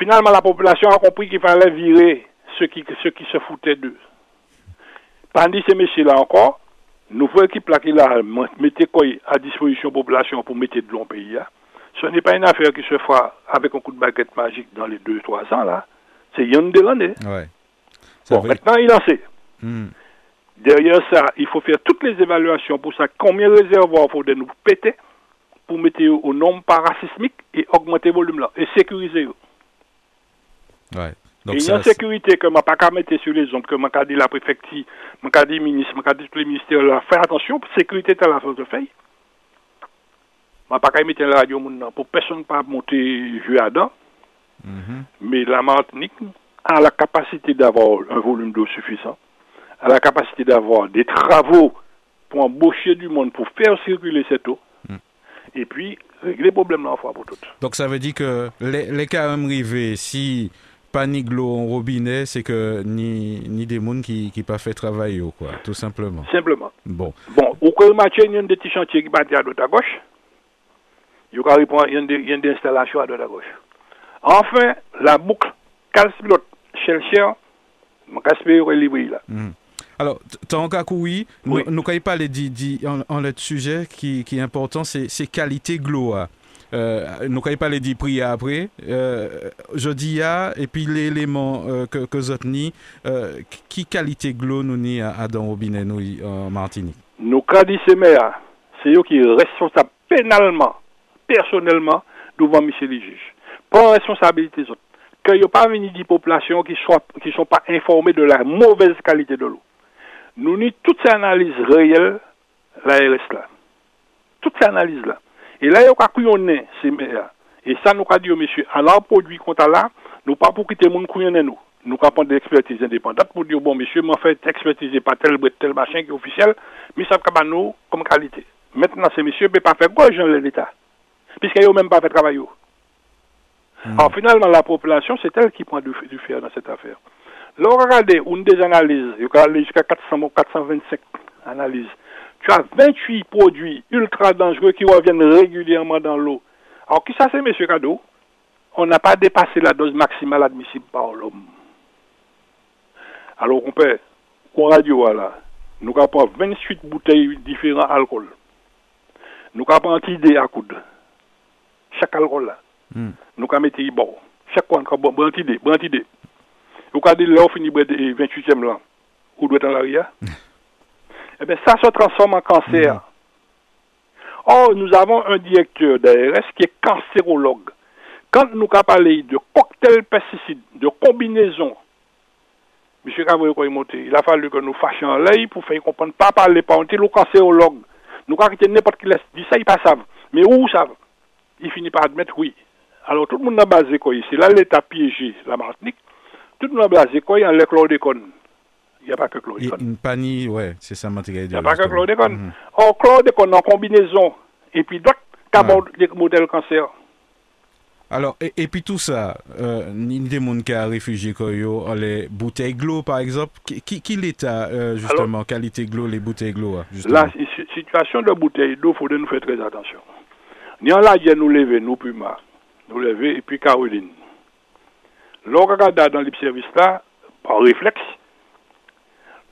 Finalement, la population a compris qu'il fallait virer ceux qui, ceux qui se foutaient d'eux. Tandis ces messieurs-là encore, Nouveau équipe là qui là, mettez quoi à disposition population pour mettre de l'eau au pays. Hein. Ce n'est pas une affaire qui se fera avec un coup de baguette magique dans les 2-3 ans là. C'est Yann de l'année. Ouais. Bon, maintenant il en sait. Hmm. Derrière ça, il faut faire toutes les évaluations pour ça. Combien de réservoirs faut nous péter pour mettre au nombre parasismique et augmenter le volume là et sécuriser. Ouais. Donc et il y a une sécurité que je ne pas qu'à mettre sur les ondes, que je dit la préfecture, je dit le ministre, je dit tous les ministères là, faire attention, pour sécurité de la force de. Je ne pas qu'à mettre la radio pour personne pas monter jouer à dents. Mm-hmm. Mais la Martinique a la capacité d'avoir un volume d'eau suffisant, a la capacité d'avoir des travaux pour embaucher du monde, pour faire circuler cette eau. Mm. Et puis, régler les problèmes là, fois pour toutes. Donc ça veut dire que les, les cas arrivés, si pas ni l'eau en robinet, c'est que ni, ni des gens qui qui pas fait travail, quoi, tout simplement. Simplement. Bon. Bon, au cas où il y a des petits chantiers qui battent à droite à gauche, il y a des installations à droite à gauche. Enfin, la boucle Chelcher, je vais livrer là. Mm. Alors, tant qu'à oui, nous n'avons pas dit, en, en le sujet qui, qui est important, c'est qualité gloire. Euh, nous n'avons pas les dit prix après. Euh, je dis à, et puis l'élément euh, que, que Zotni, euh, qui qualité glo nous ni à Adam Robinet nous en Martinique? Nous, c'est c'est eux qui sont responsables pénalement, personnellement, devant Michel les juges. Pas responsabilité autres. Que n'y a pas venu des populations qui ne qui sont pas informées de la mauvaise qualité de l'eau. Nous ni toute ces analyse réelle, la RS là. Toute ces analyse là. Et là, il y a couillonné, c'est Et ça, nous avons dit, monsieur, alors, produit qu'on a là, nous pas pour quitter le monde couillonner nous. Nous avons des expertises indépendantes pour dire, bon, monsieur, mais en fait, expertiser pas tel tel machin qui est officiel, mais ça va nous comme qualité. Maintenant, ces messieurs ne peuvent pas faire gauche dans l'État, puisqu'ils n'ont même pas fait travail. Hmm. Alors, finalement, la population, c'est elle qui prend du, du fer dans cette affaire. Là, regardez, une des analyses, il y a jusqu'à 400, 425 analyses tu as 28 produits ultra dangereux qui reviennent régulièrement dans l'eau. Alors, qui ça c'est, monsieur Cadeau? On n'a pas dépassé la dose maximale admissible par l'homme. Alors, on peut, on radio, là, nous avons 28 bouteilles différents alcool. Nous avons un idée à coudre. Chaque alcool là. Hmm. Nous avons mis bon. Chaque fois, nous avons bon idée. Vous avez dit, là, on finit le 28e là. Où doit être l'arrière eh bien, ça se transforme en cancer. Mhm. Or, nous avons un directeur d'ARS qui est cancérologue. Quand nous avons parlé de cocktail pesticides, de combinaison, M. monté, il a fallu que nous fassions l'œil pour faire comprendre, pas parler, pas le cancérologue. Nous avons n'importe qui laisse dire ça, il pas savent. Mais où savent Il finit par admettre oui. Alors, tout le monde a basé quoi ici? Là, l'État piégé, la Martinique. Tout le monde a basé quoi? En chlordécone. Y a pa ke klorikon. Y pa ni, wè, se sa materye de... Y a pa ke klorikon. Or, klorikon nan kombinezon, epi dot kabon dek model kanser. Alors, epi tout sa, ni de moun ka refuji koyo, le bouteille glo, par exemple, ki l'eta, justement, kalite glo, le bouteille glo, justement? La situasyon de bouteille glo, fode nou fè trez atensyon. Ni an la jen nou leve, nou puma, nou leve, epi karoline. Lò kakada dan lip servis la, par refleks,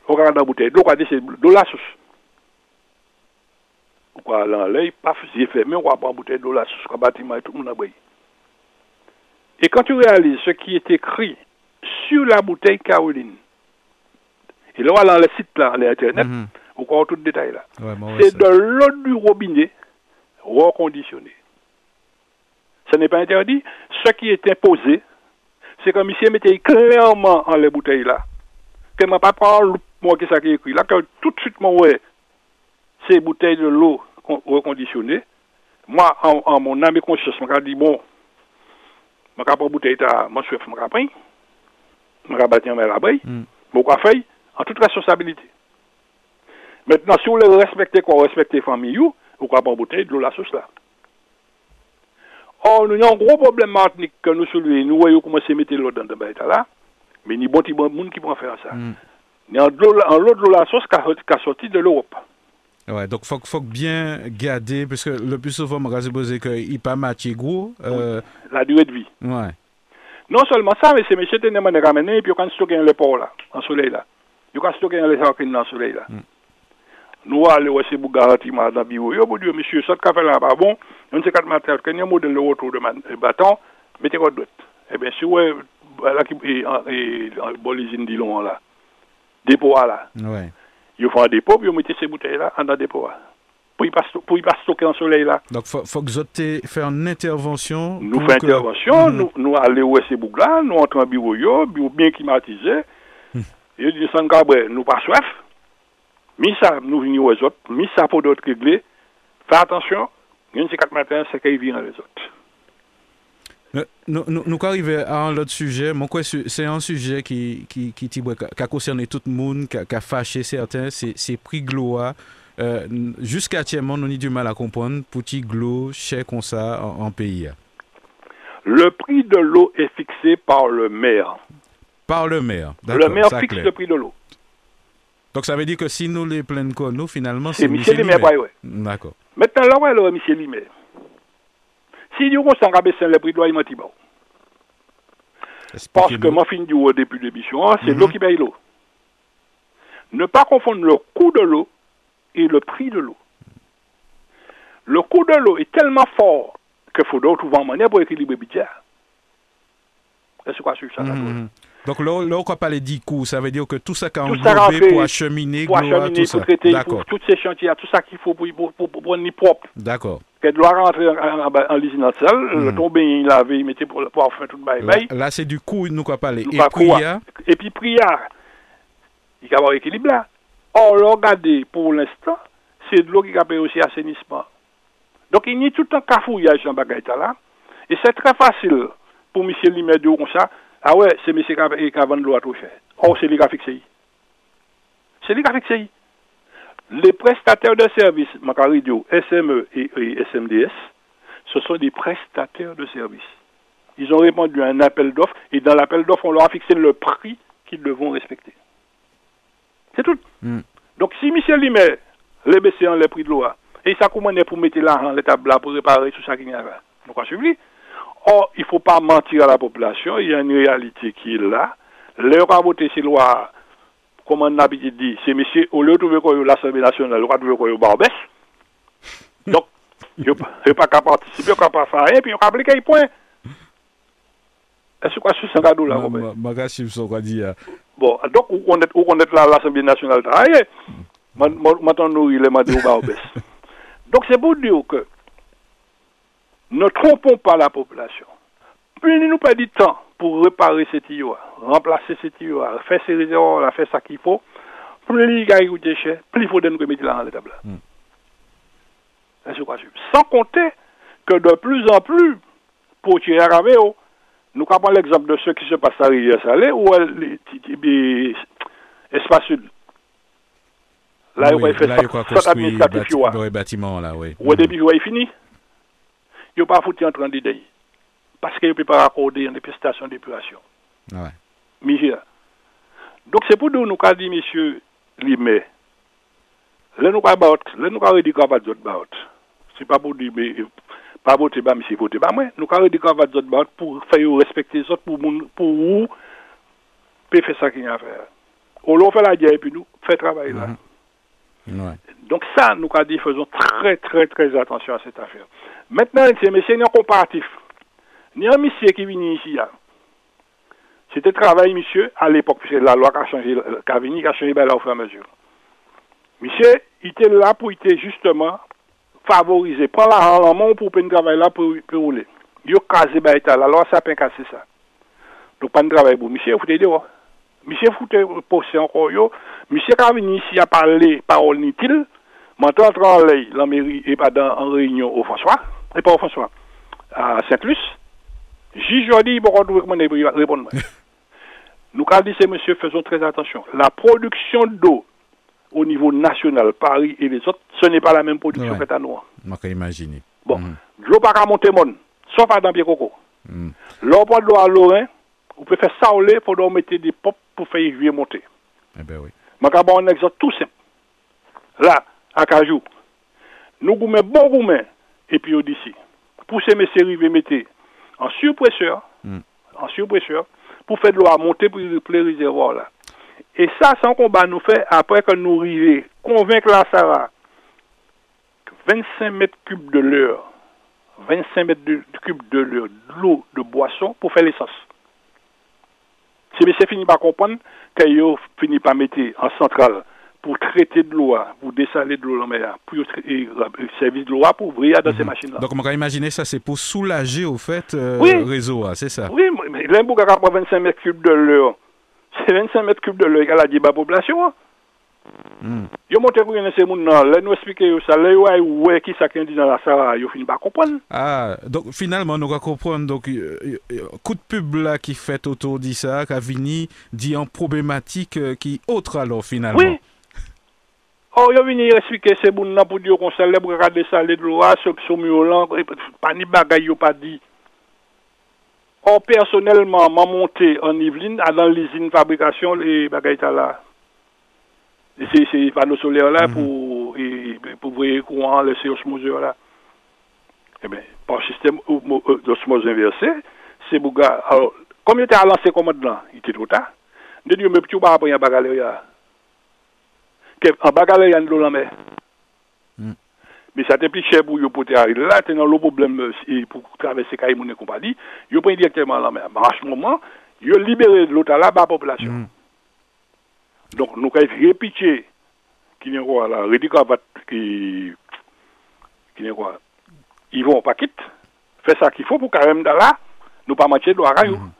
on regarde la bouteille d'eau, c'est de la sauce. On va aller l'œil, paf, c'est fermé, on va prendre bouteille d'eau la sauce, on bâtiment et tout le monde a. Et quand tu réalises ce qui est écrit sur la bouteille Caroline, et là, on va dans le site là, l'internet, mm -hmm. on voit tout le détail là. Ouais, c'est de l'eau du robinet reconditionnée. Ce n'est pas interdit. Ce qui est imposé, c'est comme ici, mettait clairement en les bouteilles là, que ne pas prendre mwen ki sa ki ekri. La ka tout süt mwen wè, se bouteille de l'eau rekondisyonè, mwen an moun ame konsyos mwen ka di bon, mwen ka pou bouteille ta monswef mwen ka pren, mwen ka bati an mè la brey, mwen ka fey, an tout responsabilite. Mètenan, si ou lè respektè kon respektè fami you, mwen ka pou bouteille de l'eau la sous la. Or, nou yon gro problem martnik ke nou soulou, nou wè yo komanse mette lò dan dè bè ita la, men ni bon ti bon moun ki pou an fè an sa. Mm. En l'eau de la sauce qui a sorti de l'Europe. Ouais, donc faut faut bien garder parce que le plus souvent on se poser que il pas matché gros euh... la durée de vie. Ouais. Non seulement ça mais c'est monsieur tene man ramener et puis quand stocker les ports là en soleil là. You can stocker les sardines dans le soleil là. Mm. nous allons aussi pour garantir le bureau. Yo, bon Dieu, monsieur, ça café là pas bon? On sait quatre matins, quand il modèle de retour de bâton, mettez quoi d'autre. Eh bien, si vous là qui et bon les là. Dépôt là. Ouais. Ils font un dépôt, puis ils mettent ces bouteilles là dans le dépôt pour y pas pour y pas stocker en soleil là. Donc faut faut que vous faire une intervention. Nous faisons une intervention, nous nous aller où ces boucles là, nous entrons en bureau yo, bureau bien climatisé. Hmm. Et dit sans cabré, nous pas soif. ça nous venons aux autres, mis ça pour d'autres régler. Fais attention, il y a quatre matins, c'est qu'ils viennent les autres. Nous, nous, nous arrivons à un autre sujet. C'est un sujet qui, qui, qui, qui, a concerné tout le monde, qui a, fâché certains. C'est prix gloire euh, jusqu'à actuellement, on a du mal à comprendre petit glo cher comme ça en, pays. Le prix de l'eau est fixé par le maire. Par le maire. Le maire fixe le prix de l'eau. Donc ça veut dire que si nous les plaignons, nous, finalement, c'est Michel Limer. Oui. D'accord. Maintenant, là, ouais, là, Michel Limer. Si nous avons rabaissé le prix de l'eau, il m'a dit bon. Parce que moi, fin du au début de l'émission, c'est mhm. l'eau qui paye l'eau. Ne pas confondre le coût de l'eau et le prix de l'eau. Le coût de l'eau est tellement fort qu'il faut trouver une manière pour équilibrer le budget. Est-ce que ça mm Donc là, là, on pas parler 10 coûts, ça veut dire que tout ça qu'on englobé pour acheminer, pour acheminer, tout pour traiter, pour tous ces chantiers, tout ça qu'il faut pour, pour, pour, pour rendre propre. D'accord. Qu'elle doit rentrer en, l'usine le tomber, il laver, il mettait pour, pour faire tout le bail. Là, c'est du coût, nous quoi parler. Et prière. Et puis prière. Il y a avoir équilibre là. Or, regardez, pour l'instant, c'est de l'eau qui a payé aussi assainissement. Donc, il y a tout un cafouillage dans Bagaïta là. Et c'est très facile pour M. Limer de comme ça. Ah ouais, c'est M. qui a vendu l'eau à trop cher. Or, c'est lui qui a fixé. C'est lui qui a fixé. Les prestataires de services, Macaridio, SME et, et SMDS, ce sont des prestataires de services. Ils ont répondu à un appel d'offres et dans l'appel d'offres, on leur a fixé le prix qu'ils devront respecter. C'est tout. Mm. Donc si Michel Limer, les baissé en les prix de l'eau, et ça commande pour mettre l'argent, les tables pour réparer tout ça qui n'y a pas. Donc, suivre Or, il ne faut pas mentir à la population, il y a une réalité qui est là. Leur a voté ces lois, comme on a dit, c'est monsieur, au lieu de trouver l'Assemblée nationale, il va trouver Barbès. Donc, il ne pas qu'à participer, il ne pas faire rien, puis il n'a pas appliquer les points. Est-ce que c'est un cadeau là, Robert? ce qu'on dit. Bon, donc, on est, on est là, l'Assemblée nationale travaille, maintenant, nous, il est mandé au Donc, c'est pour dire que ne trompons pas la population. Plus nous pas du temps pour réparer cette IOA, remplacer cette IOA, faire ces réservoirs, faire ça qu'il faut, plus il y a des cher, plus il faut nous remettre là dans l'étable. Mm. Sans compter que de plus en plus, pour tirer à nous avons l'exemple de ce qui se passe à Rivière-Salée, où l'espace sud. Là, il fait ça administratif. Oui, bâtiment là, oui. Au début, il est fini. yo pa fouti entran di dey. Paske yo pe pa akorde yon depi stasyon depurasyon. Ah ouais. Mijia. Dok se pou nou nou ka di misye li me, le nou ka baot, le nou ka redika vat zot baot. Se pa pou di me, pa vote ba misye vote ba mwen, nou ka redika vat zot baot pou fè yo respekte zot pou moun, pou ou, pe fè sa ki yon fè. Ou lò fè la diye pi nou, fè travay la. Mm -hmm. Donc ça nous dit faisons très très très attention à cette affaire maintenant c'est monsieur n'est comparatif ni un monsieur qui vient ici là c'était travail monsieur à l'époque puisque la loi a changé qui a venu qui a changé ben, là au fur et à mesure monsieur il était là pour était justement favoriser. Prends la en main pour faire travail là pour, rouler. Yo casé ba la loi ça pas casser ça. Donc pas de travail pour monsieur vous dire. Monsieur foute poser encore yo. Monsieur ka venu ici à parler parole inutile. Maintenant entre en la mairie et pas dans en réunion au François et pas au François à Saint-Luc. J jodi bon répondre. Nous avons dit, monsieur, faisons très attention. La production d'eau au niveau national, Paris et les autres, ce n'est pas la même production ouais. à nous. On peut imaginer. Bon, mm. l'eau pas monter mon, sauf à dans Coco. Mm. L'eau de l'eau à Lorrain, vous pouvez faire ça au lait pour mettre des pompes pour faire y monter. Eh ben oui. Je vais un exemple tout simple. Là, à Cajou, nous goumets bon goumets, et puis d'ici. Pousser mes séries, mettre en surpresseur, mm. en surpresseur, pour faire de l'eau à monter pour les réservoirs là. Et ça, c'est un combat nous fait après que nous arrivons convaincre la Sarah que 25 mètres cubes de l'heure, 25 mètres de, cubes de l'heure d'eau de boisson pour faire l'essence. Si monsieur finit par comprendre qu'il finit par mettre en centrale pour traiter de l'eau, pour dessaler de l'eau en mer, pour le service de l'eau pour ouvrir dans ces Mhm. machines-là. Donc, on va imaginer ça, c'est pour soulager, au fait, euh, Oui. le réseau, ah, c'est ça. Oui, mais qui a 25 mètres cubes de l'heure, c'est 25 mètres cubes de l'heure qu'elle a dit à la population. Hmm. Yo monte kou yon ese moun nan, lè nou esplike yo sa, lè yo ay e wè ki sa ken di nan la sa, yo fin ba kompon. Ah, donk finalman nou ka kompon, donk kout pub la ki fèt otor di sa, ka vini di an problematik euh, ki otre alò finalman. Oui. Or, yo vini esplike se moun nan pou di yo kon salèb, rade salèd lo a, ah, sop som yo lan, eh, pa ni bagay yo pa di. Or, personelman, man monte an Yveline, adan l'izine fabrikasyon, e bagay ta la. ces panneaux solaires là mm -hmm. pour, pour voyer courant, laisser osmoseur là. Eh bien, par système euh, euh, d'osmose inversée, c'est Bouga. Alors, comme il était à lancer commande là, il était trop tard. De Dieu, mais petit pas après un bagalère. En bagalère, il y a une mm. mais ça t'est plus cher pour yo porter arriver là, t'es dans le problème euh, pour traverser Kaïmoun et compagnie, vous prenez directement la mer. Mais à ce moment, vous libérez de l'autre là, la population. Mm. Donc, nous avons répété qui n'est quoi là, Rédicavat qui, qui n'est quoi, ils vont pas quitte, fait ça qu'il faut pour même là, nous pas manquer de l'oreille. Mhm.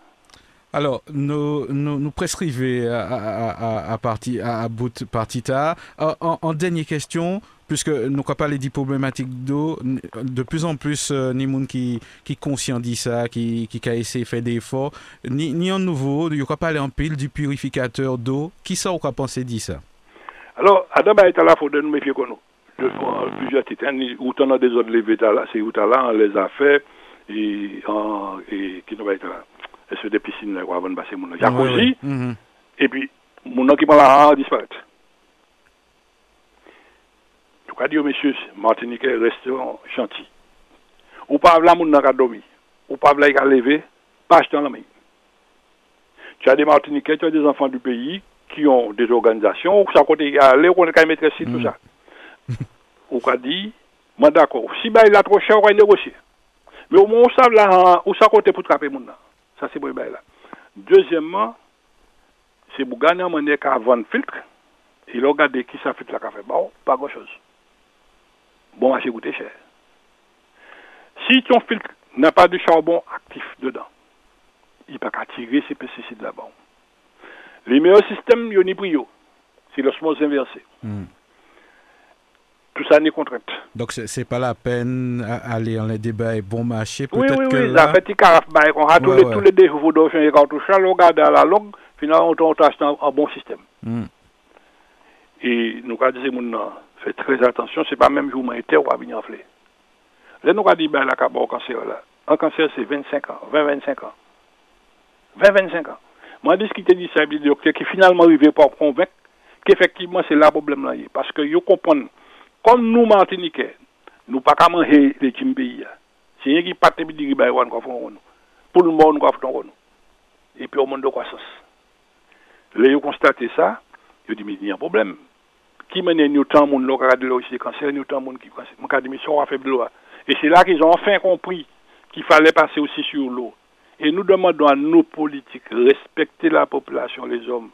Alors, nous, nous, nous prescrivez à, à, à, bout parti tard. En, en, en dernière question, puisque nous avons parlé des problématiques d'eau, de plus en plus, euh, ni monde qui, qui conscient de ça, qui, qui a essayé de faire des efforts, ni, ni en nouveau, il n'y a pas parlé en pile du purificateur d'eau. Qui ça, on a pensé de ça? Alors, Adam est à la faute de nous méfier qu'on nous. Plusieurs titres, hein, autant des autres levées là, c'est où là, on les a fait, et, en, et qui nous va être là. Et c'est des piscines là, avant de passer mon jacuzzi. Mhm. et puis, mon nom qui prend la disparaît. Tout cas, dire, monsieur, Martinique, restaurant, chantier. Ou pas là, mon n'a qu'à dormir. Ou pas là, il a levé, pas acheter dans la main. Tu as des Martiniquais, tu as des enfants du pays qui ont des organisations, ou ça côté, il y a les on est maîtrise tout Mm. ça. Ou qu'a dit, moi d'accord, si bah, il a trop cher, on va négocier. Mais au moins, on sait là, où ça côté pour trapper mon là. Ça, c'est pour là. Deuxièmement, c'est pour gagner un monnaie qu'à vendre filtre, et là, regardez qui ça filtre là qu'a fait. Bon, pas grand chose. Bon, marché coûté cher. Si ton filtre n'a pas de charbon actif dedans, il ne peut pas tirer ces pesticides là-bas. Les meilleurs systèmes, il y a. C'est l'osmose inversée. Hmm. Tout ça n'est contrainte. Donc, c'est c'est pas la peine d'aller dans les débats et bon marché. Oui, oui, que oui. là... Ça fait des carafes, bah, on a tous Ouais, les, ouais. tous les défauts et cartouches, on regarde à la longue, finalement, on un, un bon système. Hmm. Et nous, quand disons, fait très attention, c'est pas même jour humanitaire ou à venir enfler. Là, nous, quand dit, ben, là, qu'à cancer, là. Un cancer, c'est 25 ans, 20-25 ans. 20-25 ans. Moi, discuté dit ça, le docteur, qui finalement arrivé pour convaincre qu'effectivement, c'est là le problème là. Parce que, vous comprenez, comme nous, Martiniquais, nous pas qu'à manger les là. C'est rien qui pas te dire, ben, on va faire nous. Pour le monde, on va faire. Et puis, au monde de croissance. Là, vous constatez ça, vous dites, mais il y a un problème. Qui mène nous tant monde là, regarde là aussi, cancer, nous tant monde qui cancer. Mon cas de mission a fait de l'eau. Et c'est là qu'ils ont enfin compris qu'il fallait passer aussi sur l'eau. Et nous demandons à nos politiques respecter la population, les hommes.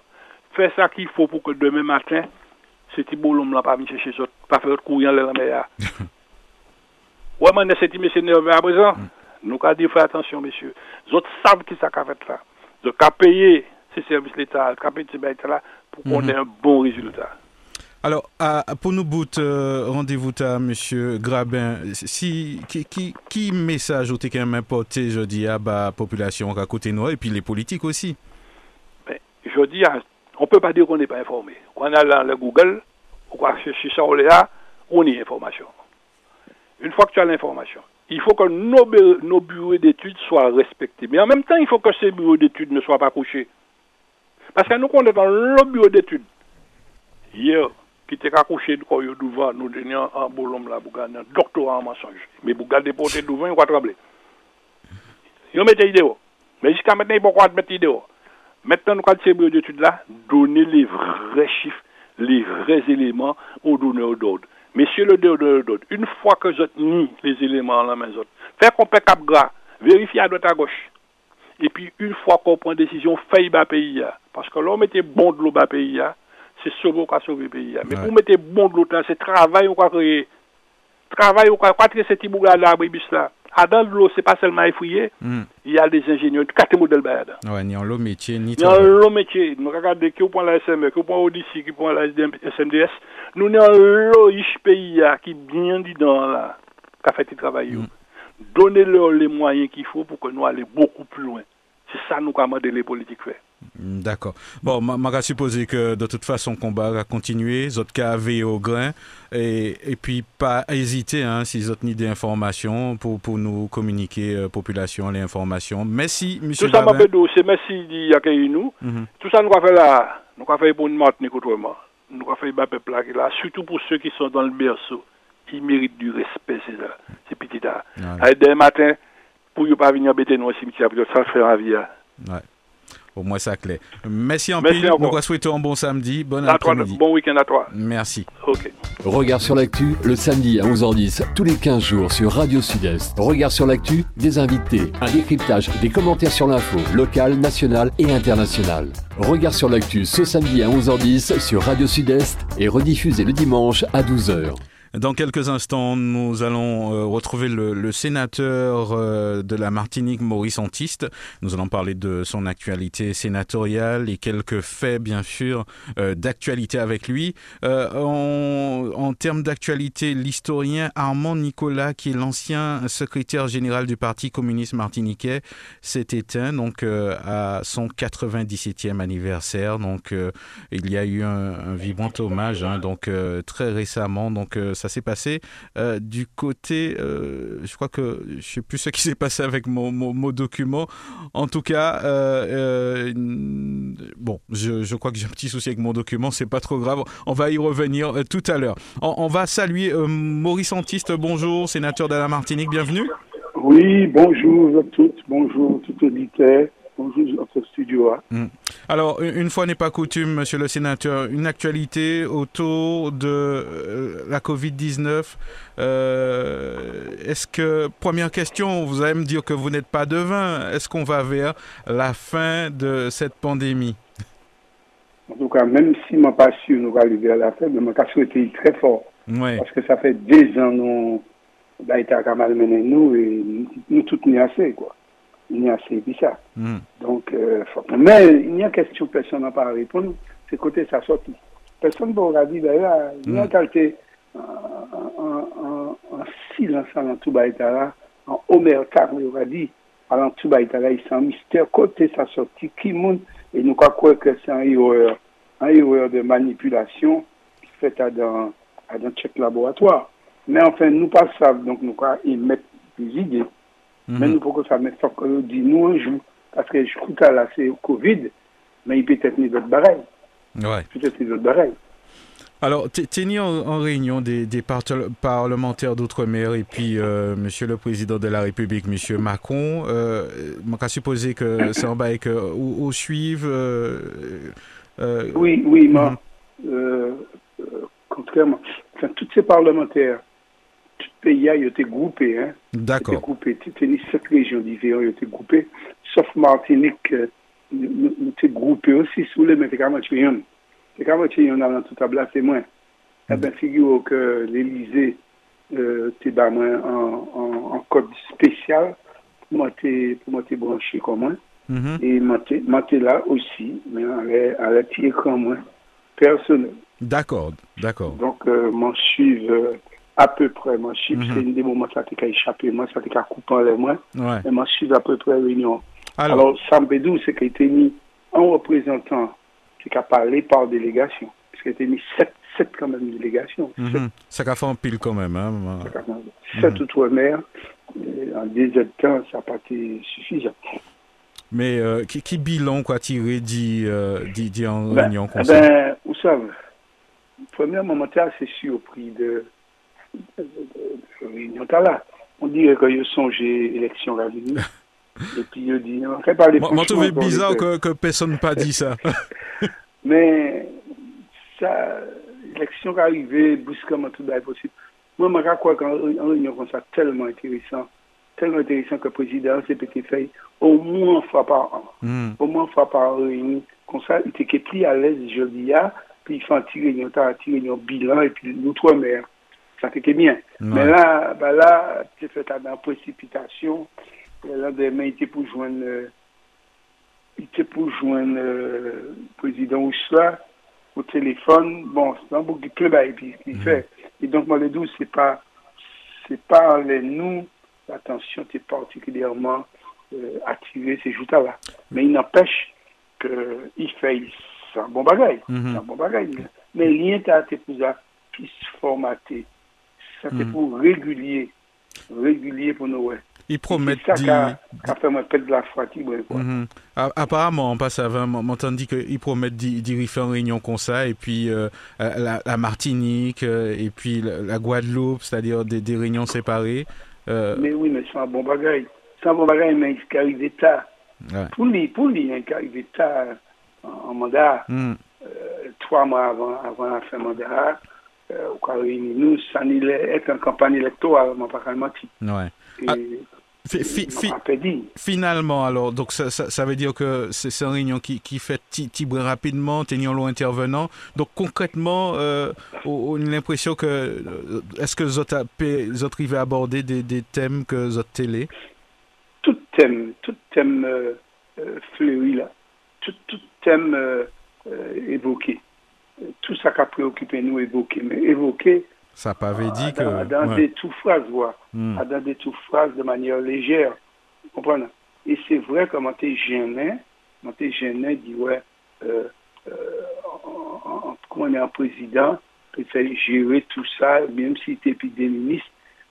Faire ça qu'il faut pour que demain matin, ce petit beau l'homme là pas venir chercher ça, pas faire courir dans la mer. ouais, mais c'est monsieur nerveux à présent. Nous avons dit, faire attention, messieurs. Les autres savent qui ça qu'a fait là. Donc, à payer ces services l'État, à payer ces bêtes là, pour qu'on Mhm. ait un bon résultat. Alors, pour nous bout, euh, rendez-vous à Monsieur Grabin. Si, qui, qui, qui message ou quand même importé, je dis, à la population à côté nous et puis les politiques aussi? Mais je dis, hein, on ne peut pas dire qu'on n'est pas informé. On a le Google, on va chercher ça, on on a information. Une fois que tu as l'information, il faut que nos, nos bureaux d'études soient respectés. Mais en même temps, il faut que ces bureaux d'études ne soient pas couchés. Parce que nous, on est dans le bureau d'études, hier, qui était couché de quoi nous un beau homme là, pour gagner un doctorat en mensonge. Mais pour garder porter devant, il va trembler. Ils mettent l'idée. Mais jusqu'à maintenant, ils ne peuvent pas mettre l'idée. Maintenant, nous avons ces bureaux d'études là, donner les vrais chiffres, les vrais éléments aux donneurs d'ordre. Messieurs le donneur d'ordre, une fois que avez mis les éléments dans la maison, faire qu'on peut cap gras, vérifier à droite à gauche. Et puis, une fois qu'on prend décision, faille bas pays. Parce que là, on mettait bon de l'eau bas pays, c'est sauver qu'on sauver le pays. Mais Ouais. vous mettez bon de l'eau, là, c'est travail qu'on créer. Travail qu'on quoi créer ce petit bout là, l'abribus là. À dans de l'eau, c'est pas seulement effouiller, Hmm. il y a des ingénieurs, quatre modèles. Ouais, ni en l'eau métier, ni travail. un métier. Nous regardons qui prend la SME, qui prend Odyssey, qui prend la SMDS. Nous avons un riche pays là, qui bien dedans là, qui a fait travail. Mm. Donnez-leur les moyens qu'il faut pour que nous allions beaucoup plus loin. C'est ça nous commandons les politiques faire. D'accord. Bon, ma- m'a supposé que de toute façon, le combat va continuer, zot ka ave au grain, et, et puis pas hésiter, hein, si zot ni des informations pour, pour nous communiquer, euh, population, les informations. Merci, monsieur Tout ça, m'a fait c'est merci d'y accueillir nous. Mhm. Tout ça, nous avons fait là, nous avons fait pour une Martinique autrement. Nous avons fait le peuple là, surtout pour ceux qui sont dans le berceau. Ils méritent du respect, c'est ça. C'est petit là. Demain matin, pour ne pas venir embêter nous au cimetière, ça faire un vie. hein. Ouais. Au moins, ça clair. Merci en Merci pile. encore. Nous vous souhaitons un bon samedi, bon après-midi. bon week-end à toi. Merci. Ok. Regard sur l'actu, le samedi à 11h10, tous les 15 jours sur Radio Sud-Est. Regard sur l'actu, des invités, un décryptage, des commentaires sur l'info, locale, nationale et internationale. Regard sur l'actu ce samedi à 11h10 sur Radio Sud-Est et rediffusé le dimanche à 12h. Dans quelques instants, nous allons euh, retrouver le, sénateur euh, de la Martinique, Maurice Antiste. Nous allons parler de son actualité sénatoriale et quelques faits, bien sûr, euh, d'actualité avec lui. En, termes d'actualité, l'historien Armand Nicolas, qui est l'ancien secrétaire général du Parti communiste martiniquais, s'est éteint donc à son 97e anniversaire. Donc, il y a eu un, vibrant hommage, hein, donc très récemment. Ça s'est passé euh, du côté, euh, je crois que je sais plus ce qui s'est passé avec mon, document. En tout cas, euh, bon, je, crois que j'ai un petit souci avec mon document, c'est pas trop grave. On va y revenir tout à l'heure. On, va saluer Maurice Antiste. Bonjour, sénateur de la Martinique, bienvenue. Oui, bonjour à toutes, bonjour tout auditeur, bonjour notre studio. hein. Alors, une fois n'est pas coutume, monsieur le sénateur, une actualité autour de euh, la Covid-19. Euh, Est-ce que, première question, vous allez me dire que vous n'êtes pas devin. Est-ce qu'on va vers la fin de cette pandémie? En tout cas, même si je ne suis pas sûr nous allons arriver à la fin, mais je suis souhaité très fort. Oui, Parce que ça fait deux ans nous l'État a malmené nous et nous, nous tous n'y assez quoi. Il n'y a assez ça. Mm. Donc, euh, faut- mais il n'y a question personne n'a pas à répondre. C'est côté ça sortie. Personne ne va dire là, il y a Mm. qualité en, en, en, en silence dans tout là, en omerta, on va dire, dans tout il s'en mystère côté ça sortie, qui monde, et nous croyons que c'est un erreur, un erreur de manipulation faite à dans, à dans check laboratoire. Mais enfin, nous pas savons, donc nous croyons émettre des idées. Mhm. Mais nous, pourquoi ça met faut que nous dit nous un jour. Parce que je crois que là, c'est Covid, mais il peut être mis d'autres barreilles. Ouais. Peut-être mis d'autres barreilles. Alors, tenu en, en réunion des, des parlementaires d'outre-mer et puis euh, Monsieur le Président de la République, Monsieur Macron, euh, on va supposer que c'est en bas et que euh, euh, Oui, oui, mais Mhm. euh, euh, contrairement, enfin, tous ces parlementaires, pays a été groupé, hein. D'accord. Été groupé. Tu tenais sept régions différentes, ils étaient groupés. Sauf Martinique, euh, nous étions groupés aussi sous les, c'est. C'est quand même rien dans tout à blas témoin. Eh bien, figure que l'Élysée, euh, t'es bas moi en, en, code spécial. Pour moi, t'es branché comme moi. Et moi, t'es, moi, t'es là aussi, mais à la, tirer comme moi, personnel. D'accord, d'accord. Donc, euh, mon chiffre, euh, à peu près, mon chiffre, Mhm. c'est une des moments ça t'a échappé, moi, ça t'a coupé en les mains, Ouais. mais mon chiffre à peu près réunion. Alors, Alors, Sambedou, c'est qu'il a été mis un représentant qui a parlé par délégation. Parce qu'il a été mis sept, sept quand même délégations. Sept, mhm. ça a fait un pile quand même. Hein. quand même. Sept outre-mer. En deux heures de temps, ça n'a pas été suffisant. Mais euh, qui, qui bilan quoi tiré dit, euh, dit, dit en Ben, réunion ça? ben, vous savez, premièrement, j'étais assez surpris de réunion. T'as là, on dirait qu'il a songé l'élection à venir. Et moi, trouvé bizarre que, que personne n'a pas dit ça. Mais, ça, l'élection qui arrivée, brusquement, tout est possible. Moi, je crois qu'en réunion comme ça, tellement intéressant, tellement intéressant que le président CPT fait au moins une fois par an. Hmm. Au moins une fois par an réuni. Comme ça, il était pris à l'aise jeudi, puis il fait un petit réunion, un petit réunion bilan, et puis l'outre-mer. Ça fait que bien. Mais là, bah là, tu fait dans précipitation. Là, demain, il était pour joindre, euh, il était pour joindre euh, le président Ousla au téléphone. Bon, c'est un bouc qui pleut, bah, et puis il fait. Et donc, moi, le doux, c'est pas, c'est pas les nous, l'attention est particulièrement euh, attirée ces jours-là. Mais il n'empêche qu'il fait, c'est un bon bagage. C'est un bon bagage. Mais pour ça, qui se formater. Ça, c'est Mhm. pour régulier. Régulier pour nous, ouais. Ils promettent C'est ça d'y- qui a, qui a fait perdre de la ouais, quoi. Mhm. A- Apparemment, on passe avant, m'entend dit qu'ils promettent d'y faire une réunion comme ça, et puis euh, la, la Martinique, euh, et puis la, la Guadeloupe, c'est-à-dire des, des réunions séparées. Euh, Mais oui, mais c'est un bon bagage. C'est un bon bagage, mais il arrive tard. ouais. Pour lui, pour lui, il arrive tard en, en mandat. Euh, trois mois avant, avant la fin mandat, euh, au cas où il nous, ça n'est être en campagne électorale, mais pas vraiment mentir. Ouais. Et, Ah, Fi- fi- fi- on peut dire. Finalement, alors, donc ça, ça, ça veut dire que c'est une réunion qui, qui fait ti- tibrer rapidement, tenir l'eau intervenant. Donc concrètement, euh, on a l'impression que euh, est-ce que vous arrivez à aborder des, des thèmes que vous télé? Tout thème, tout thème euh, fleuri là, tout, tout thème euh, évoqué, tout ça qui a préoccupé nous évoqué, mais évoqué Ça pas avait dit que. dans, dans ouais. des tout phrases, voix, Hmm. dans des tout phrases de manière légère, vous comprenez? Et c'est vrai que quand t'es gêné, quand t'es gêné, dit ouais, euh, euh, en- on est un président, peut faire gérer tout ça, même s'il était épidémiste,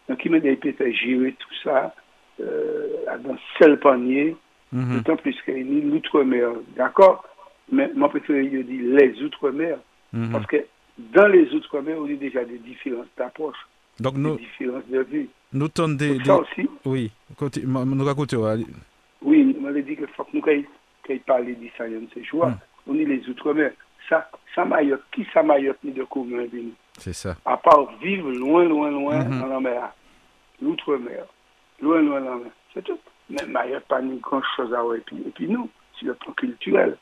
donc il m'a dit peut faire gérer tout ça euh, dans seul panier, Mhm. d'autant plus qu'il y a l'outre-mer, d'accord? Mais moi, je préfère dire les outre-mer, Mhm. parce que dans les outre-mer, on a déjà des différences d'approche, Donc des nous, différences de nous des, ça des- aussi, Oui, nous racontons. oui, on m'a dit qu'il faut que nous, quand il parle de ça, il y a un de ces jours, Mm. on est les outre-mer. Ça, ça Mayotte, qui ça Mayotte ni de commun, nous C'est ça. à part vivre loin, loin, loin Mhm. dans la mer, l'outre-mer, loin, loin dans la mer, c'est tout. Mais Mayotte, pas ni grand-chose à voir. Et puis, et puis nous, sur le plan culturel,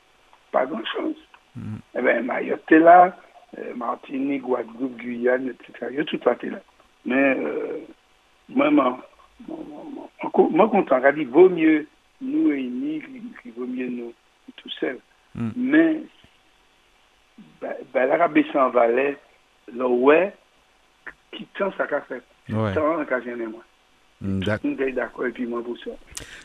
pas grand-chose. Mhm. Eh bien, Mayotte est là, euh, Martinique, Guadeloupe, Guyane, etc. Il y a tout là. Mais, euh, moi, moi, content, dit, vaut mieux nous réunis qu'il vaut mieux nous tout seuls. Mm. Mais, ben, ben, l'Arabie sans le ouais, qui tend ça qu'a fait. Ouais. Tant qu'a gêné moi.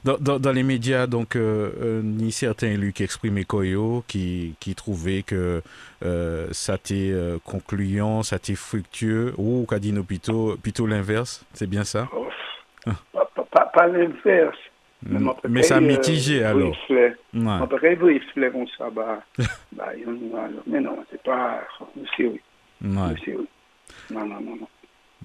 Dans, dans, dans les médias, donc, euh, euh, ni certains élus qui exprimaient Koyo, qui, qui trouvaient que euh, ça était concluant, ça était fructueux, ou qu'a dit plutôt, plutôt l'inverse, c'est bien ça? Oh, pas, pas, pas, pas l'inverse. Mm. mon Mais ça a mitigé alors. Ouais. Comme ça, bah, bah, alors. mais non, c'est pas, c'est oui, Ouais. non, non, non.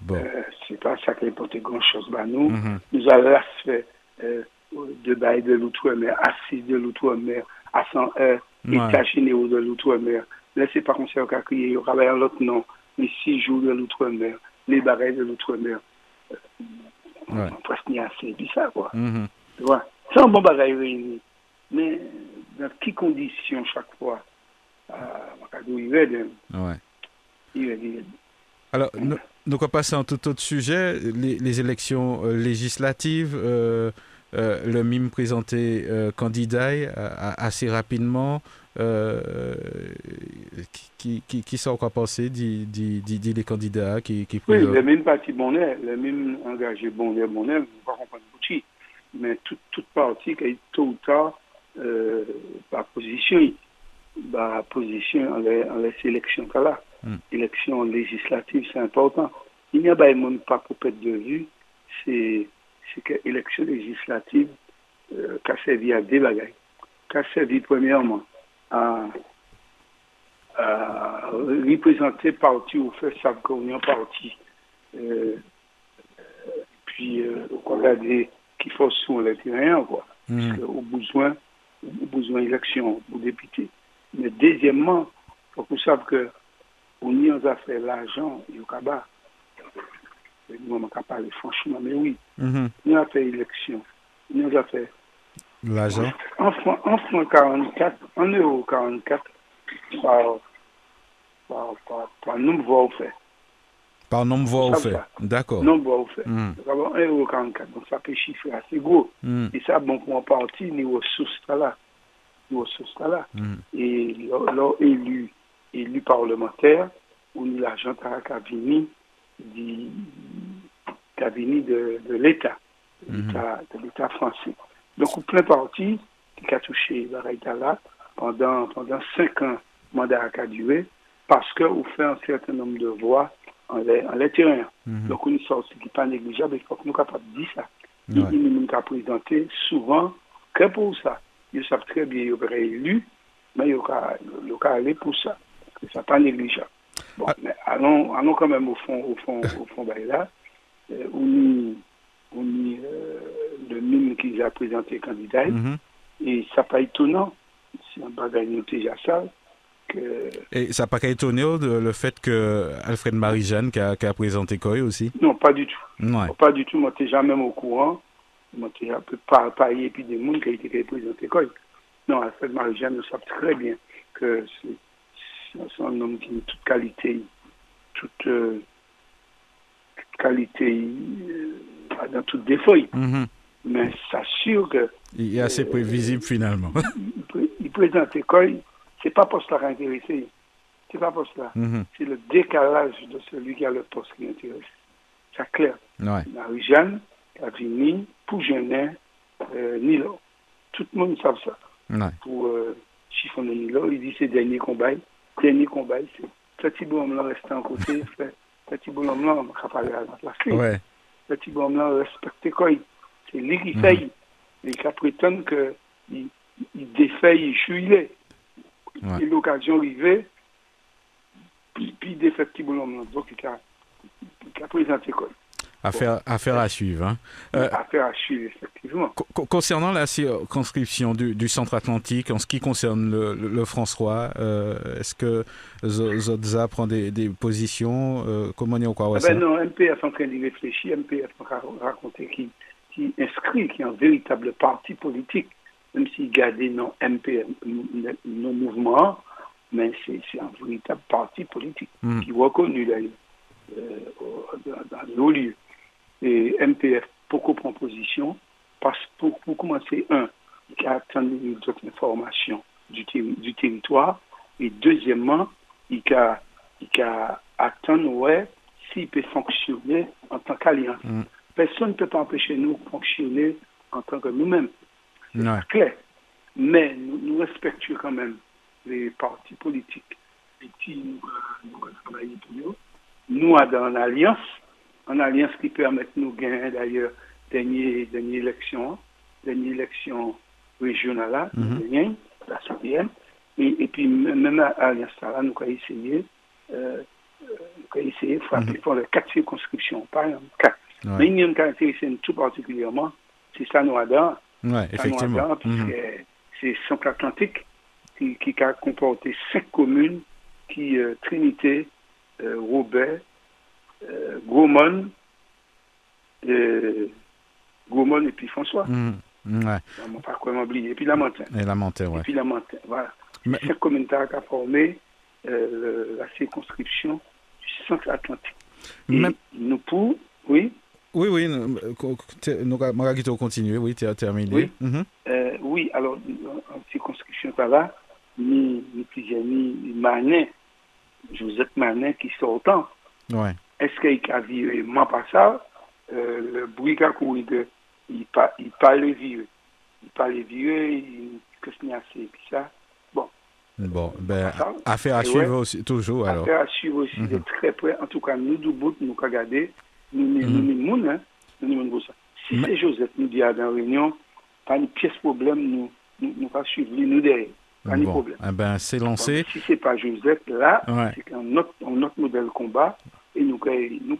Bon. Euh, c'est pas ça qui importe grand chose. Bah, nous, Mhm. nous avons fait euh, de bail de l'outre-mer, assise de l'outre-mer, à 100 heures, état généraux de l'outre-mer. C'est comme ça qu'on a crié, il y aura un autre nom, les six jours de l'outre-mer, les barils de l'outre-mer. Euh, Ouais. on presque n'y a assez bizarre, quoi. Mhm. Tu vois, c'est un bon bagage réuni. Mais dans quelles conditions chaque fois euh, il va de- Ouais. il de- Alors, nous, nous on va passer à un tout autre sujet, les, les élections euh, législatives. euh, euh, le MIM présenté euh, candidat euh, assez rapidement. Qui, qui, qui sont encore pensé dit, dit, dit, dit les candidats qui, qui Oui, le même parti bonnet, le même engagé bonnet, bonnet, on ne va pas comprendre beaucoup. Mais tout, toute partie qui est tôt ou tard, par position, par position en les, en les a. Mm. Élections législatives, c'est important. Il n'y a pas même pas pour perdre de vue, c'est c'est que l'élection législative euh, qui a servi à des bagailles. Qui a servi premièrement à, à représenter parti ou faire sa communion parti. Euh, puis, euh, regarder qu'il faut sur le terrain, quoi. mm. parce au besoin, au besoin d'élection pour député. Mais deuxièmement, il faut que vous sachiez que on y a fait l'argent, il y a nous on parler franchement, mais oui, mm -hmm. a fait élection, nous a fait l'argent en franc, en franc 44, en euro 44 par, par, par, par nombre de voix offertes. Par nombre de voix offertes, d'accord. Nombre voix offertes. Mm. 1,44 donc ça peut chiffrer assez gros. Mm. Et ça, bon, pour un parti, niveau source là. Niveau source là. Mm. Et leur élu, élu parlementaire, on a l'argent qui a venu de, de l'État, de l'État français. Donc, plein de partis qui a touché la là pendant, pendant cinq ans, mandat a duré, parce qu'on fait un certain nombre de voix en l'intérieur. Mhm. Donc, une sorte qui n'est pas négligeable, il faut que nous soyons capables de dire ça. Ouais. Ils nous ont présenté souvent que pour ça. Ils savent très bien qu'ils auraient élu, mais ils auraient aller pour ça. Ce n'est pas négligeable. Bon, ah. mais allons, allons quand même au fond, au fond, au fond, ben là, euh, on on y euh, le même qu'ils ont présenté candidat, mm -hmm. et ça pas étonnant, c'est un bagage déjà ça, que... Et ça n'a pas étonné de, le fait que Alfred Marie-Jeanne qui a, qui a, présenté Coy aussi Non, pas du tout. Ouais. Pas du tout, moi je jamais au courant, moi peu pas parler puis des gens qui a été présenté Coy. Non, Alfred Marie-Jeanne nous savent très bien que c'est un homme qui a toute qualité, toute, euh, toute qualité euh, dans feuilles. Mm -hmm. Mais ça sûr que. Il est assez euh, prévisible finalement. il, il présente Coy, c'est pas pour cela qui intéressé. C'est pas pour cela. Mm -hmm. C'est le décalage de celui qui a le poste qui intéresse. C'est clair. Ouais. Marie-Jeanne, Cavini, Pougenet, euh, Nilo. Tout le monde sait ça. Ouais. Pour euh, chiffonner Nilo, il dit c'est dernier combat. Dernier combat, c'est petit bonhomme-là resté en côté, petit bonhomme-là, on va parler à la place. Ouais. Petit bonhomme-là respecte quoi C'est lui qui fait. Mm -hmm. Et qui prétend qu'il il défait, il chouille. Et l'occasion arrivée, puis, puis il défait petit bonhomme-là. Donc il a, il a présenté quoi? Affaire, à suivre. Hein. Euh, affaire à suivre, effectivement. Co concernant la circonscription du, du centre-atlantique, en ce qui concerne le, le, le François, euh, est-ce que Zodza prend des, des positions euh, Comment on y quoi ah ben Non, MPF est en train d'y réfléchir. MPF m'a raconté qui, qui inscrit, qui est un véritable parti politique, même s'il gardait non MPF, non mouvement, mais c'est un véritable parti politique mm. qui est reconnu d'ailleurs dans nos lieux et MPF beaucoup prend position parce que pour, pour commencer, un, il a attendu d'autres informations du, du, territoire et deuxièmement, il a, il a attendu ouais, s'il peut fonctionner en tant qu'alliance. Mm. Personne ne peut pas empêcher nous de fonctionner en tant que nous-mêmes. C'est ouais. clair. Mais nous, nous, respectons quand même les partis politiques et qui nous, nous travaillons pour nous. Nous, dans l'alliance, en alliance qui permet de nous gagner d'ailleurs dernière, dernière élection, dernière élection régionale, mm -hmm. la CPM, et, et puis même à l'alliance là, nous avons essayé, euh, nous avons essayé de frapper mm -hmm. pour les quatre circonscriptions, par exemple, quatre. Ouais. Mais il y a une caractéristique tout particulièrement, c'est ça nous adore. Ouais, effectivement. Mm -hmm. C'est Centre-Atlantique qui, qui, a comporté cinq communes qui, euh, Trinité, euh, Robert, euh, Gaumont, et, Gaumont et puis François. Mmh, ouais. On pas quoi m'oublier. Et puis la montagne. Et la montagne, ouais. Et puis la montagne, voilà. Mais... C'est commune qui a formé euh, la circonscription du centre atlantique. Mais... nous pour, oui. Oui, oui, nous allons continuer, oui, tu as terminé. Oui, mm -hmm. euh, oui alors, en circonscription par là, ni, plusieurs, ni Manin, Joseph Manin qui sortant. Ouais est-ce qu'il a viré moi pas ça euh, le bruit qu'a couru que il pas il pas le virer il pas le que ce n'est assez puis ça. Bon. Bon ben affaire à suivre ouais, aussi toujours alors. Affaire à suivre aussi mm -hmm. de très près. En tout cas nous du bout nous regarder nous nous nous nous hein. Nous nous ça. Si c'est Joseph nous dit à dans réunion pas une pièce problème nous nous nous pas suivre nous derrière. Pas bon. de problème. Eh ben c'est lancé. Donc, si c'est pas Joseph là ouais. c'est un autre un autre modèle combat et nous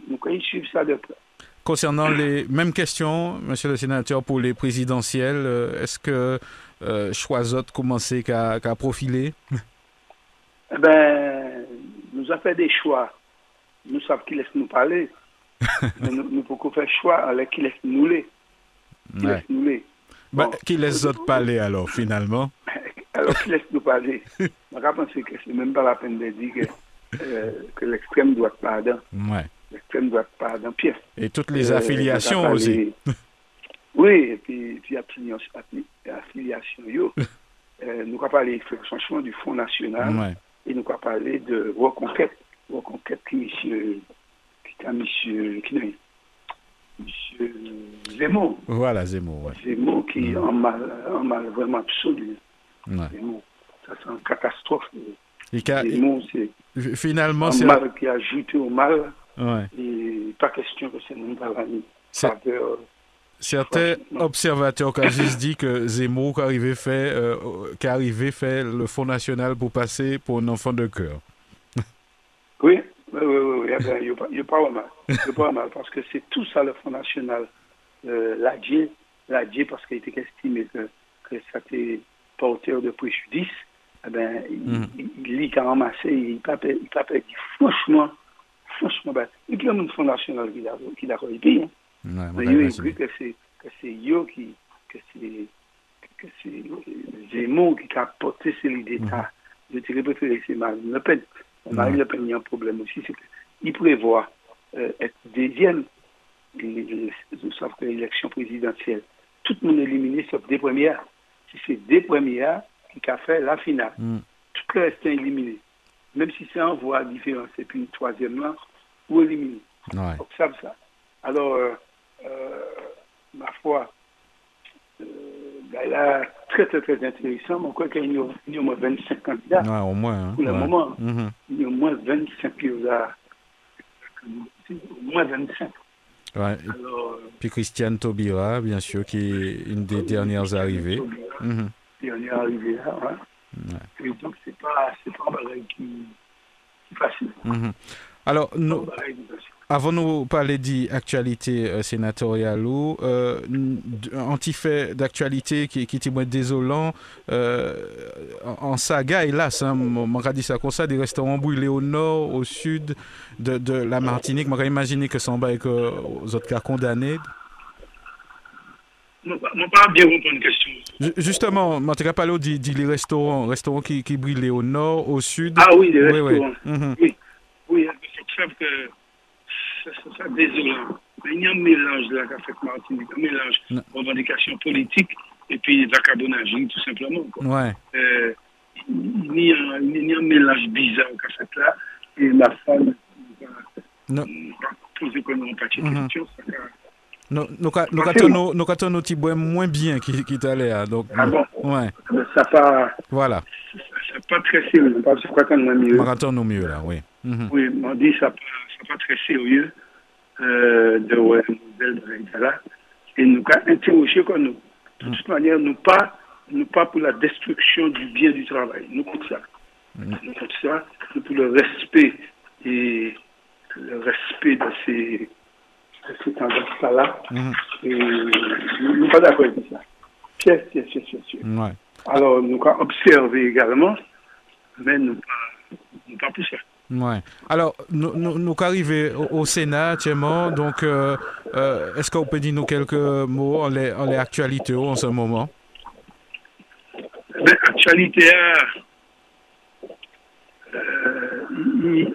nous suivre ça de près. concernant les mêmes questions, monsieur le sénateur, pour les présidentielles, est-ce que euh, Choisot commençait qu'à profiler? Eh ben, nous avons fait des choix. Nous savons qui laisse nous parler. mais nous, nous pouvons faire choix avec qui laisse nous les. Qui laisse nous les. Bah, qui laisse autres parler alors, finalement? Alors, qui laisse nous parler? Je pense que c'est même pas la peine de dire que, euh, que l'extrême droite pardon. Ouais. L'extrême droite pardon. Et toutes les euh, affiliations aussi. Oui, et puis, puis affiliation, yo. euh, nous avons parlé franchement du Fonds national ouais. et nous avons parlé de reconquête, reconquête qui monsieur, qui est monsieur, qui est, monsieur Zemmour. Voilà, Zemmour, ouais. Zemmour qui est Mm. en mal, en mal vraiment absolu. Ouais. Zemmour, ça c'est une catastrophe. Et qu'a- Zemmour, c'est finalement, un mal qui a ajouté au mal ouais. et pas question que c'est nous Faveur, certains Franchement. observateurs juste dit que Zemmour qui arrivait fait, euh, qui arrivait fait le Fonds national pour passer pour un enfant de cœur. Oui, oui, oui. Eh ben, il n'y a pas mal. Il n'y a pas mal parce que c'est tout ça le Fonds national. Euh, l'ADIE, l'ADIE parce qu'il était estimé que, que ça était porteur de préjudice. Eh ben, il, Mhm. il, il lit qu'à ramasser, il pas per- il perdu. Franchement, franchement, ben, il y a un Fonds national qui l'a qui l'a réussi. Hein. Ouais, Mais voilà, il écrit que c'est que c'est yo qui que c'est que c'est Zemmour qui a porté ces idées d'État. Je dirais préféré c'est Marine Le Pen. Marine. Le Pen, il y a un problème aussi, c'est qu'il prévoit euh, être deuxième. Vous savez que l'élection présidentielle, tout le monde est éliminé sauf des premières. Si c'est des premières qui a fait la finale, Mm. tout le reste est éliminé. Même si c'est en voie différente, et puis une troisième là, ou éliminé. Ouais. Donc, ça, ça. Alors, euh, euh, ma foi, euh, ben là, très, très, très intéressant. Mais on croit qu'il y a au- il y a au moins 25 candidats Ouais, au moins. hein, pour le moment. Mhm. Il y a au moins 25 candidats. Au moins 25. Ouais. Alors, euh, Puis Christiane Taubira, bien sûr, qui est une des dernières arrivées. Mhm. Et on est arrivé là, hein. Et donc, c'est pas, pas un bagage qui, qui est facile. Mhm. Alors, nous. Avant de nous parler d'actualité euh, sénatoriale ou euh, un petit fait d'actualité qui, qui était moins désolant euh, en, saga hélas hein, on m'a dit ça comme ça des restaurants brûlés au nord au sud de, de la Martinique m'a imaginé que ça en avec euh, aux autres cas condamnés Bien comprendre une question. Ju- justement dit, dit les restaurants restaurants qui, qui brûlaient au nord au sud Ah oui, les Oui, oui. restaurants. Mhm. Oui, c'est clair que c'est c'est ça désolant. Mais il y a un mélange là qu'a fait Martinique, un mélange Non. de revendications politiques et puis vagabondage, tout simplement. Ouais Euh, il y a un- il y a un mélange bizarre qu'a fait là et ma femme Non. va poser comme une petite Mhm. Nous nos petits bois moins bien qui, qui t'allait hein, donc Ah bon? ouais Ça pas, voilà ça, c'est pas très sérieux. Je crois qu'on a mieux. Marathon au mieux là, oui. Mhm. Oui, on dit ça ça pas très sérieux euh, de ouais, modèle de là. Et nous avons interrogé comme nous. De toute manière, nous pas, nous pas pour la destruction du bien du travail. Nous contre ça. Nous contre ça, nous pour le respect et le respect de ces, de ces tendances-là. Mhm. Et nous nous pas d'accord avec ça. Pièce, pièce, pièce, pièce. Ouais. Alors, nous avons observé également, mais nous pas, nous pas pour ça. Ouais. Alors, nous, nous, nous arrivés au, au Sénat actuellement, donc euh, euh, est-ce qu'on peut dire nous quelques mots en les, en les actualités en ce moment Ben, actualité, ah, euh,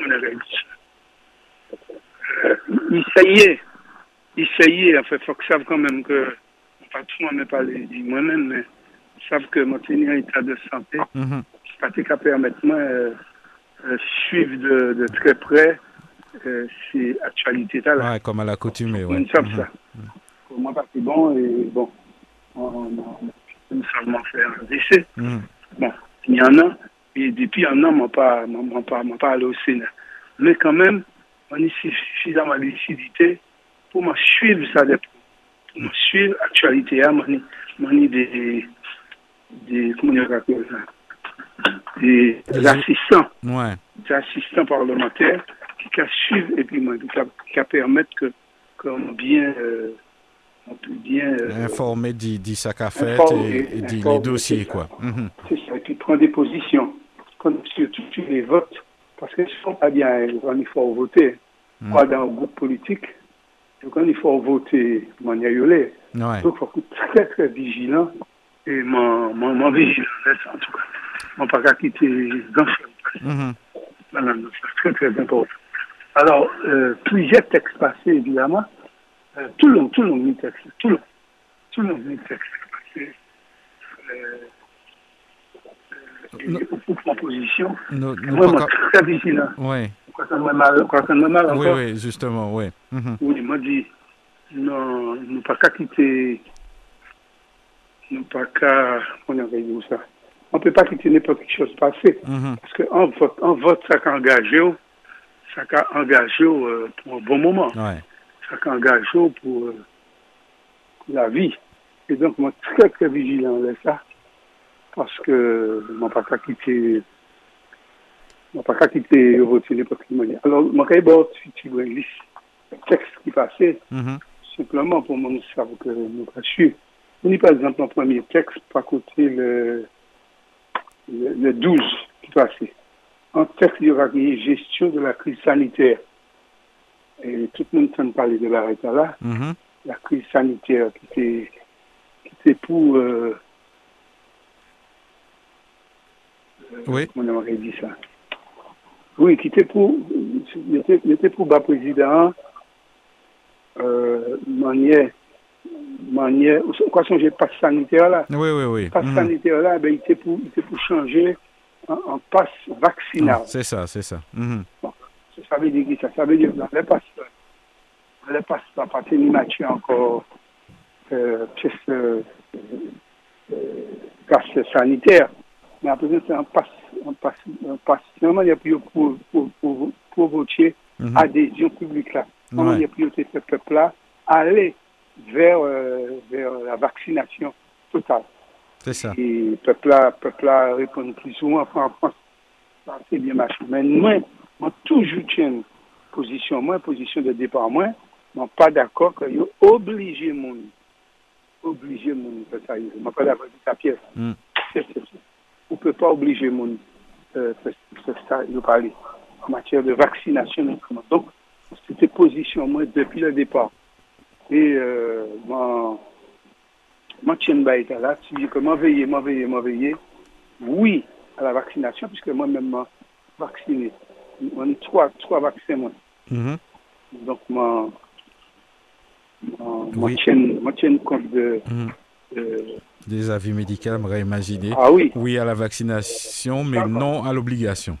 ça. Euh, il essayait, il essayait, en fait, faut que savent quand même que, pas tout le monde parlé, dit moi-même, mais ils savent que mon seigneur état de santé, c'est pas permettre moi euh, euh, suivre de, de très près euh, ces actualités là. Ouais, comme à l'accoutumée, ouais. Nous savons Mhm. ça. Pour moi, pas c'est bon, et bon, on, on, nous savons faire un décès. Mhm. Bon, il y en a, et depuis un an, je pas, m'en pas, m'en pas allé au Sénat. Mais quand même, on a suffisamment de lucidité pour me suivre ça de. Pour me suivre l'actualité, hein, m'en m'en des, des, comment appelle ça, des, Des- assistants, Ouais. des assistants parlementaires qui peuvent suivre et puis qui permettre que comme bien, euh, on peut bien euh, Informer dit, dit ça qu'a fait et, et dit les dossiers, c'est ça. quoi. Mhm. c'est ça, qui prend des positions, comme surtout sur les votes, parce que sont pas bien quand il faut voter, Mm. pas dans un groupe politique, quand il faut voter, Ouais. donc il faut être très très vigilant, et mon, mon, mon vigilant, en tout cas, mon pas qu'à quitter dans ce Mhm. Voilà, donc c'est très très important. Alors, euh, plusieurs textes passés, évidemment, euh, tout le long, tout le long tout le long, tout le long du texte passé, euh, euh, Non. et aux propositions, moi, moi, très vigilant. Ouais. Quand on me mal, quand on me mal Oui, encore, oui, justement, oui. Mhm. oui, moi dit, non, nous pas qu'à quitter, nous pas qu'à, on a dit ça, on peut pas quitter n'importe quelle chose passée. Mhm. Parce qu'en vote, en vote, ça qu'a engagé, ça qu'a engagé euh, pour un bon moment. Ouais. Ça qu'a engagé pour, euh, pour la vie. Et donc, moi, très, très vigilant de ça. Parce que, moi, pas qu'à quitter, moi, pas qu'à quitter quelle manière. Alors, moi, quand il y a une liste de textes qui passaient, Mhm. simplement pour mon savoir que nous pas suivre. On y par exemple un premier texte, par côté le, le, le 12 qui passait. Un texte il y aura qui gestion de la crise sanitaire. Et tout le monde entend parler de l'arrêt là, Mhm. la crise sanitaire qui était, qui était pour, euh, Oui. on aurait dit ça Oui, qui était pour, il était, pour bas président, euh, manière, manière, quoi changer passe sanitaire là Oui, oui, oui. passe Mhm. sanitaire là, ben, il était pour, il était pour changer en, en passe vaccinal. C'est ça, c'est ça. Mhm. Ça veut dire que ça, ça veut dire que dans les passes, dans les passes, pas partir ni match encore, euh, pièce, euh, euh, passe sanitaire. Mais après, c'est un passe, un passe, un passe. Normalement, il y a plus pour, pour, pour, pour voter Mhm. adhésion publique là. Il y a priorité ce peuple là, aller vers, euh, vers la vaccination totale. C'est ça. Et le peuple là, peuple là répond plus souvent en France. C'est bien marché. Mais moi, moi, toujours position, position de départ, moi, je suis pas d'accord que yo obligé mon obligé mon ça. Je suis pas d'accord avec ta pièce. On peut pas obliger mon euh, faire faire ça, je parler en matière de vaccination notamment. Donc, c'était position, moi, depuis le départ. Et euh, bah, était là, tu dis que moi, veiller, moi, veiller, moi, veiller, oui, à la vaccination, puisque moi-même, moi, vacciné. On a trois, trois vaccins, moi. Mhm. Donc, moi, moi, moi, Oui. compte de, Mhm. de- Des avis médicaux, imaginé. ah oui, Oui à la vaccination, mais non à l'obligation.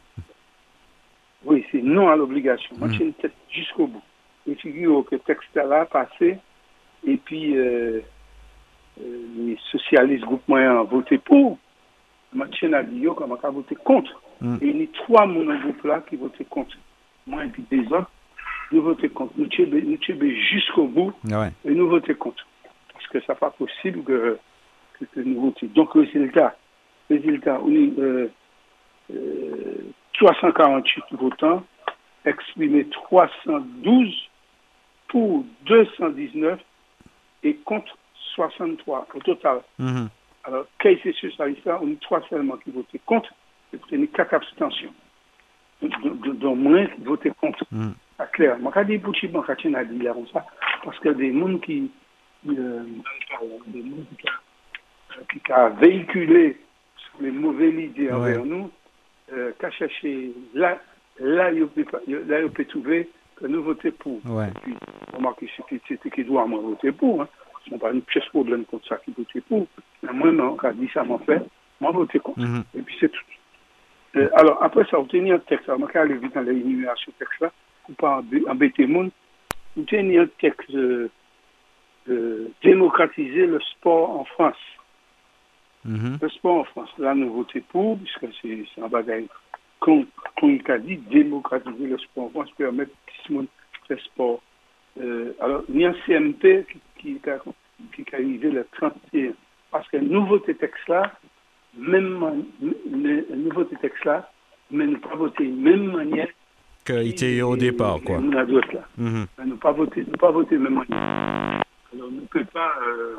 oui, c'est non à l'obligation. Moi, Mm. tiens tête jusqu'au bout. Et figure que le texte là passé, et puis, euh, euh, les socialistes, groupe moyen, ont voté pour. Moi, à dire qu'on a voté contre? Mm. Et il y a trois mon groupe là qui votaient contre. Moi et puis des autres, nous votions contre. Nous tuons jusqu'au bout Ouais. et nous votions contre. Parce que ça n'est pas possible que, Donc, résultat, résultat, on est euh, euh, 348 votants, exprimé 312 pour 219 et contre 63 au total. Mhm. Alors, quand c'est socialiste, on est trois seulement qui votaient contre, et puis a quatre abstentions. Donc, moins qui votaient contre. Mm. C'est clair. Je dis pour Chiban, je dis là, comme ça, parce que des gens qui, euh, des gens qui, a- qui a véhiculé les mauvaises idées envers Ouais. nous, euh, qu'à chercher là, là, il peut, pas- trouver que nous votons pour. Ouais. Et puis, remarquez, c'était qui doit moi voter pour. Hein. Ce n'est pas une pièce problème contre ça qui votait pour. Mais moi, non, quand dit ça m'a fait, moi, voter contre. Mhm. Et puis, c'est tout. Euh, alors, après ça, obtenir un texte. Alors, quand vite dans l'énumération texte-là, pour pas embê- embêter le monde, obtenir un texte euh, de démocratiser le sport en France. Mhm. Le sport en France, là, nous votons pour, puisque c'est un bagage qu'on qu'on a dit, démocratiser le sport en France, permettre que tout le monde fait sport. Euh, alors, il y a un CMP qui, qui, a, qui a arrivé le 31. Parce que le nouveau texte là, même le, le nouveau texte là, mais ne pas voter de même manière qu'il était au départ, quoi. On a d'autres là. Mm -hmm. pas voté, nous pas voté même manière. Alors, on ne peut pas, euh,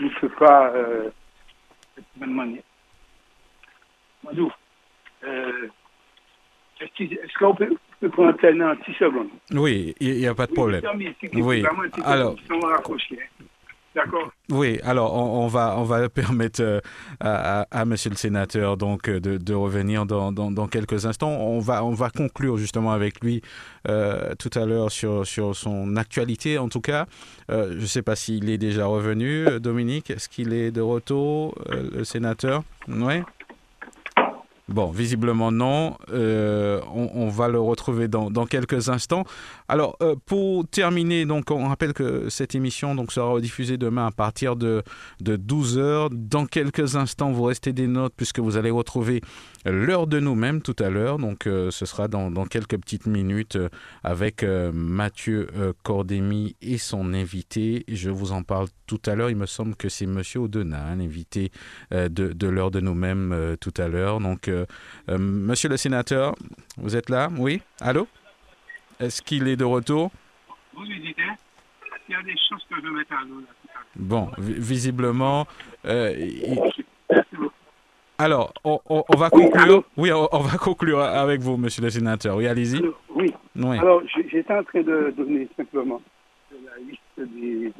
ne peut pas, euh, de même manière. Madou, euh, est-ce qu'on peut, peut prendre un en 10 secondes? Oui, il n'y a pas de problème. Oui, alors. D'accord? Oui, alors on, va on va permettre euh, à, à, Monsieur le sénateur donc de, de revenir dans, quelques instants. On va on va conclure justement avec lui euh, tout à l'heure sur sur son actualité en tout cas. Euh, je ne sais pas s'il est déjà revenu, Dominique. Est-ce qu'il est de retour, euh, le sénateur? Oui. Bon, visiblement non. Euh, on, on, va le retrouver dans, dans quelques instants. Alors, euh, pour terminer, on rappelle que cette émission sera rediffusée demain à partir de, de 12h. Dans quelques instants, vous restez des notes puisque vous allez retrouver l'heure de nous-mêmes tout à l'heure. Donc, euh, ce sera dans, quelques petites minutes avec Mathieu Cordémy et son invité. Je vous en parle tout à l'heure. Il me semble que c'est Monsieur Audenat, l'invité de, de l'heure de nous-mêmes tout à l'heure. Donc, euh, monsieur le sénateur, vous êtes là? Oui? Allô? Est-ce qu'il est de retour? Oui, il y a des choses que je mette à l'eau. Bon, visiblement. Euh, il... Alors, on, on, on, va conclure. Oui, on, on, va conclure avec vous, monsieur le sénateur. Oui, allez-y. Oui. oui. Alors, j'étais en train de donner simplement la liste des.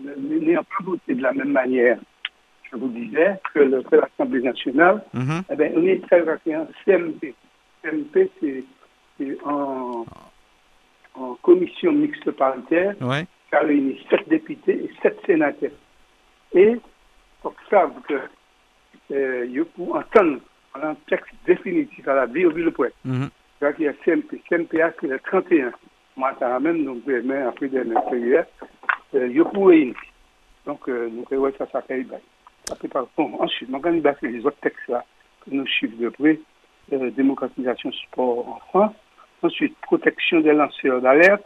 N'ayant pas voté de la même manière je vous disais que l'Assemblée nationale, mm -hmm. eh bien, on est très en CMP. CMP, c'est en, en, commission mixte paritaire ouais. qui a réuni sept députés et sept sénateurs. Et pour ça, que euh, faut entendre un texte définitif à la vie au le point. Mm -hmm. Il y a CMP. CMPA, c'est le 31. Moi, ça même, donc, demain, après des hier, euh, il faut réunir. Donc, euh, nous, ouais, ça, ça fait bien. Bon, ensuite, on va les autres textes là, que nous suivons de près. Euh, démocratisation sport en France. Ensuite, protection des lanceurs d'alerte.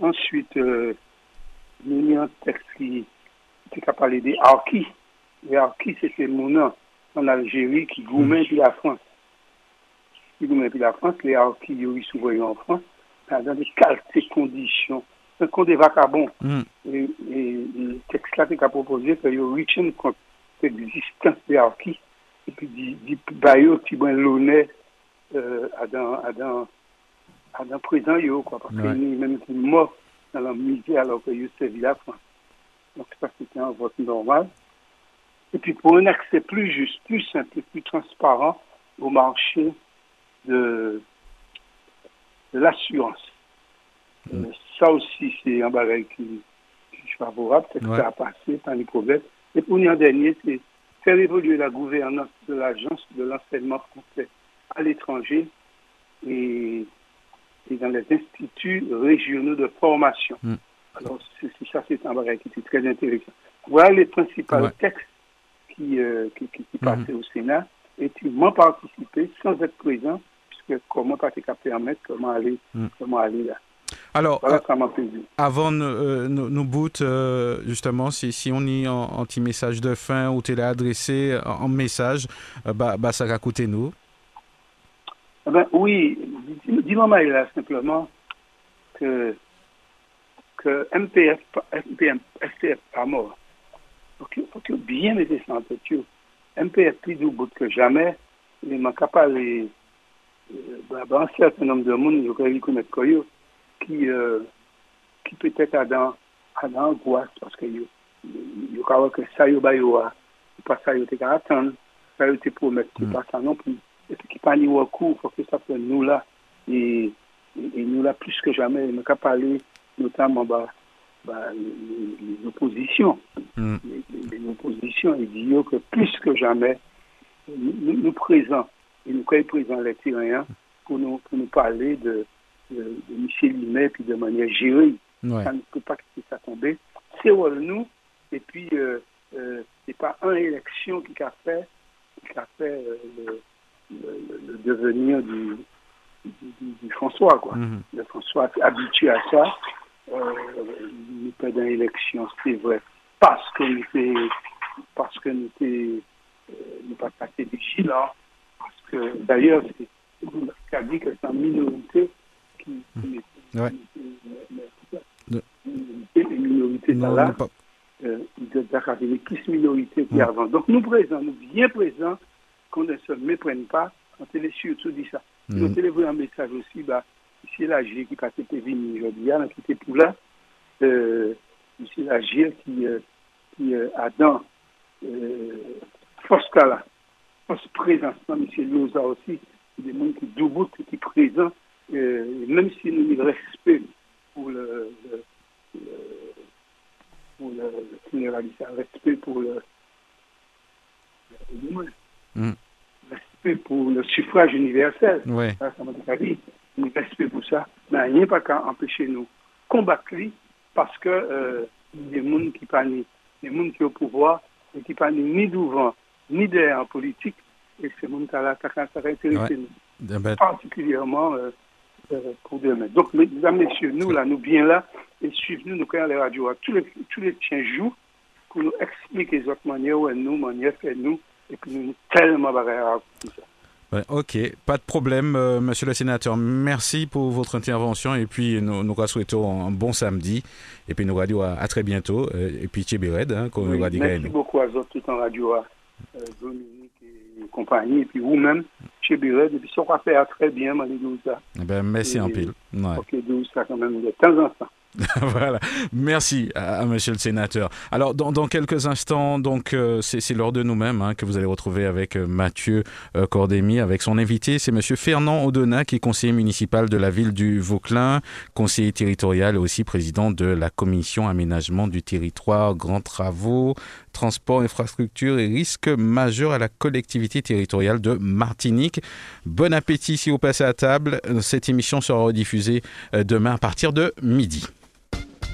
Ensuite, euh, il y a un texte qui, a parlé des harkis. Les harkis, c'était mon nom en Algérie qui gourmet puis la France. Qui gourmet puis la France, les harkis, ils sont en France, dans des qualités conditions. C'est comme des vagabonds. Mm. Et, le texte là a proposé que ils reachent compte existence des harkis et puis du baillot qui bon l'honneur euh, à dans à dans à dans présent yo quoi parce ouais. que même qui mort dans la misère alors que yo servi la France donc ça c'était un vote normal et puis pour un accès plus juste plus simple plus transparent au marché de de l'assurance mm. euh, ça aussi c'est un bagage qui, qui est favorable peut-être ouais. ça a passé par les problèmes et pour en dernier, c'est faire évoluer la gouvernance de l'agence de l'enseignement français à l'étranger et, et, dans les instituts régionaux de formation. Mm. Alors, ça, c'est un bagage qui était très intéressant. Voilà les principaux ouais. textes qui, euh, qui, qui, qui passaient mm. au Sénat et qui m'ont participé sans être présent, puisque comment pas qu'à permettre, comment aller, mm. comment aller là. Alors, voilà, avant euh, nos, nos bouts, euh, justement, si, si on y en, en petit message de fin ou tu l'as adressé en, en message, euh, bah, bah, ça va coûter nous. Eh ben, oui, dis-moi là simplement que, que MPF, FPM, FPF pas mort. Il faut que bien mettre ça en tête. MPF plus du bout que jamais, il m'a capable, bah, bah, un certain nombre de monde, je crois connaître quoi qui, euh, qui peut-être a dans, a dans angoisse parce que yo, yo ka que ça yo ba yo a, pas ça yo te ka attendre, ça yo te promettre, mm. pas ça non plus. Et puis qui pas ni recours, faut que ça fait nous là, et, et, et nous là plus que jamais, nous qu'à parler notamment bah, bah, mm. les, les, oppositions, et dit que plus que jamais, nous, présents, et nous sommes présents les Tyriens, pour nous, pour nous parler de, de, de Michel Limet, puis de manière gérée. Ouais. Ça ne peut pas laisser ça tomber. C'est nous, et puis euh, euh, c'est pas une élection qui a fait, qui a fait euh, le, le, le, devenir du, du, du, François, quoi. Mm -hmm. Le François habitué à ça. nous perdons l'élection, c'est vrai, parce que nous était, parce que nous était, nous pas passé vigilants, parce que d'ailleurs, c'est a dit que c'est en minorité Ouais. Minorités Non, là, non, pas- euh, de Dakar, les qui minorités qui Mm. avant. Donc nous présents, nous bien présents, qu'on ne se méprenne pas, on télé surtout dit ça. Mm. télé un message aussi, bah, ici la G qui passait tes vignes aujourd'hui, là, qui était pour là, euh, ici la G qui, euh, qui euh, a dans euh, force là, force présence, non, monsieur Loza aussi, des gens qui doublent, qui sont présents, euh, même si nous avons le respect pour le, le, le- le, le- Mm. Respect pour le suffrage universel. Ouais. Ça, ça m'a déjà dit. Nous respect pour ça. Mais il n'y a pas qu'à empêcher nous combattre lui parce que euh, des gens qui ni- des gens qui ont au pouvoir et qui pas ni devant ni derrière en politique et ces gens là ça va intéresser nous particulièrement euh, euh, pour demain. Donc, mesdames, messieurs, nous, là, nous bien là, et suivez-nous, nous, quand les radios, à tous les, tous les tiens jours, pour nous expliquer les autres manières, où nous, manières, fait nous, et puis tellement ça. ouais, ok, pas de problème, euh, monsieur le sénateur. Merci pour votre intervention et puis nous, nous souhaitons un bon samedi. Et puis nous radio à, à très bientôt. euh, et puis Tchébired, hein, qu'on Oui, nous merci beaucoup à vous tout en radio, à euh, Dominique et compagnie, et puis vous-même, chez Bired, et puis ça va faire très bien, Marie ça. Eh ben, merci en Oui. pile. Ouais. Ok, d'où ça quand même de temps en temps. voilà. Merci à, Monsieur le Sénateur. Alors, dans, quelques instants, donc, euh, c'est l'heure de nous-mêmes hein, que vous allez retrouver avec euh, Mathieu euh, Cordémy, avec son invité, c'est Monsieur Fernand Audenat, qui est conseiller municipal de la ville du Vauclin, conseiller territorial et aussi président de la commission aménagement du territoire, grands travaux, transport, infrastructure et risques majeurs à la collectivité territoriale de Martinique. Bon appétit si vous passez à table. Cette émission sera rediffusée euh, demain à partir de midi.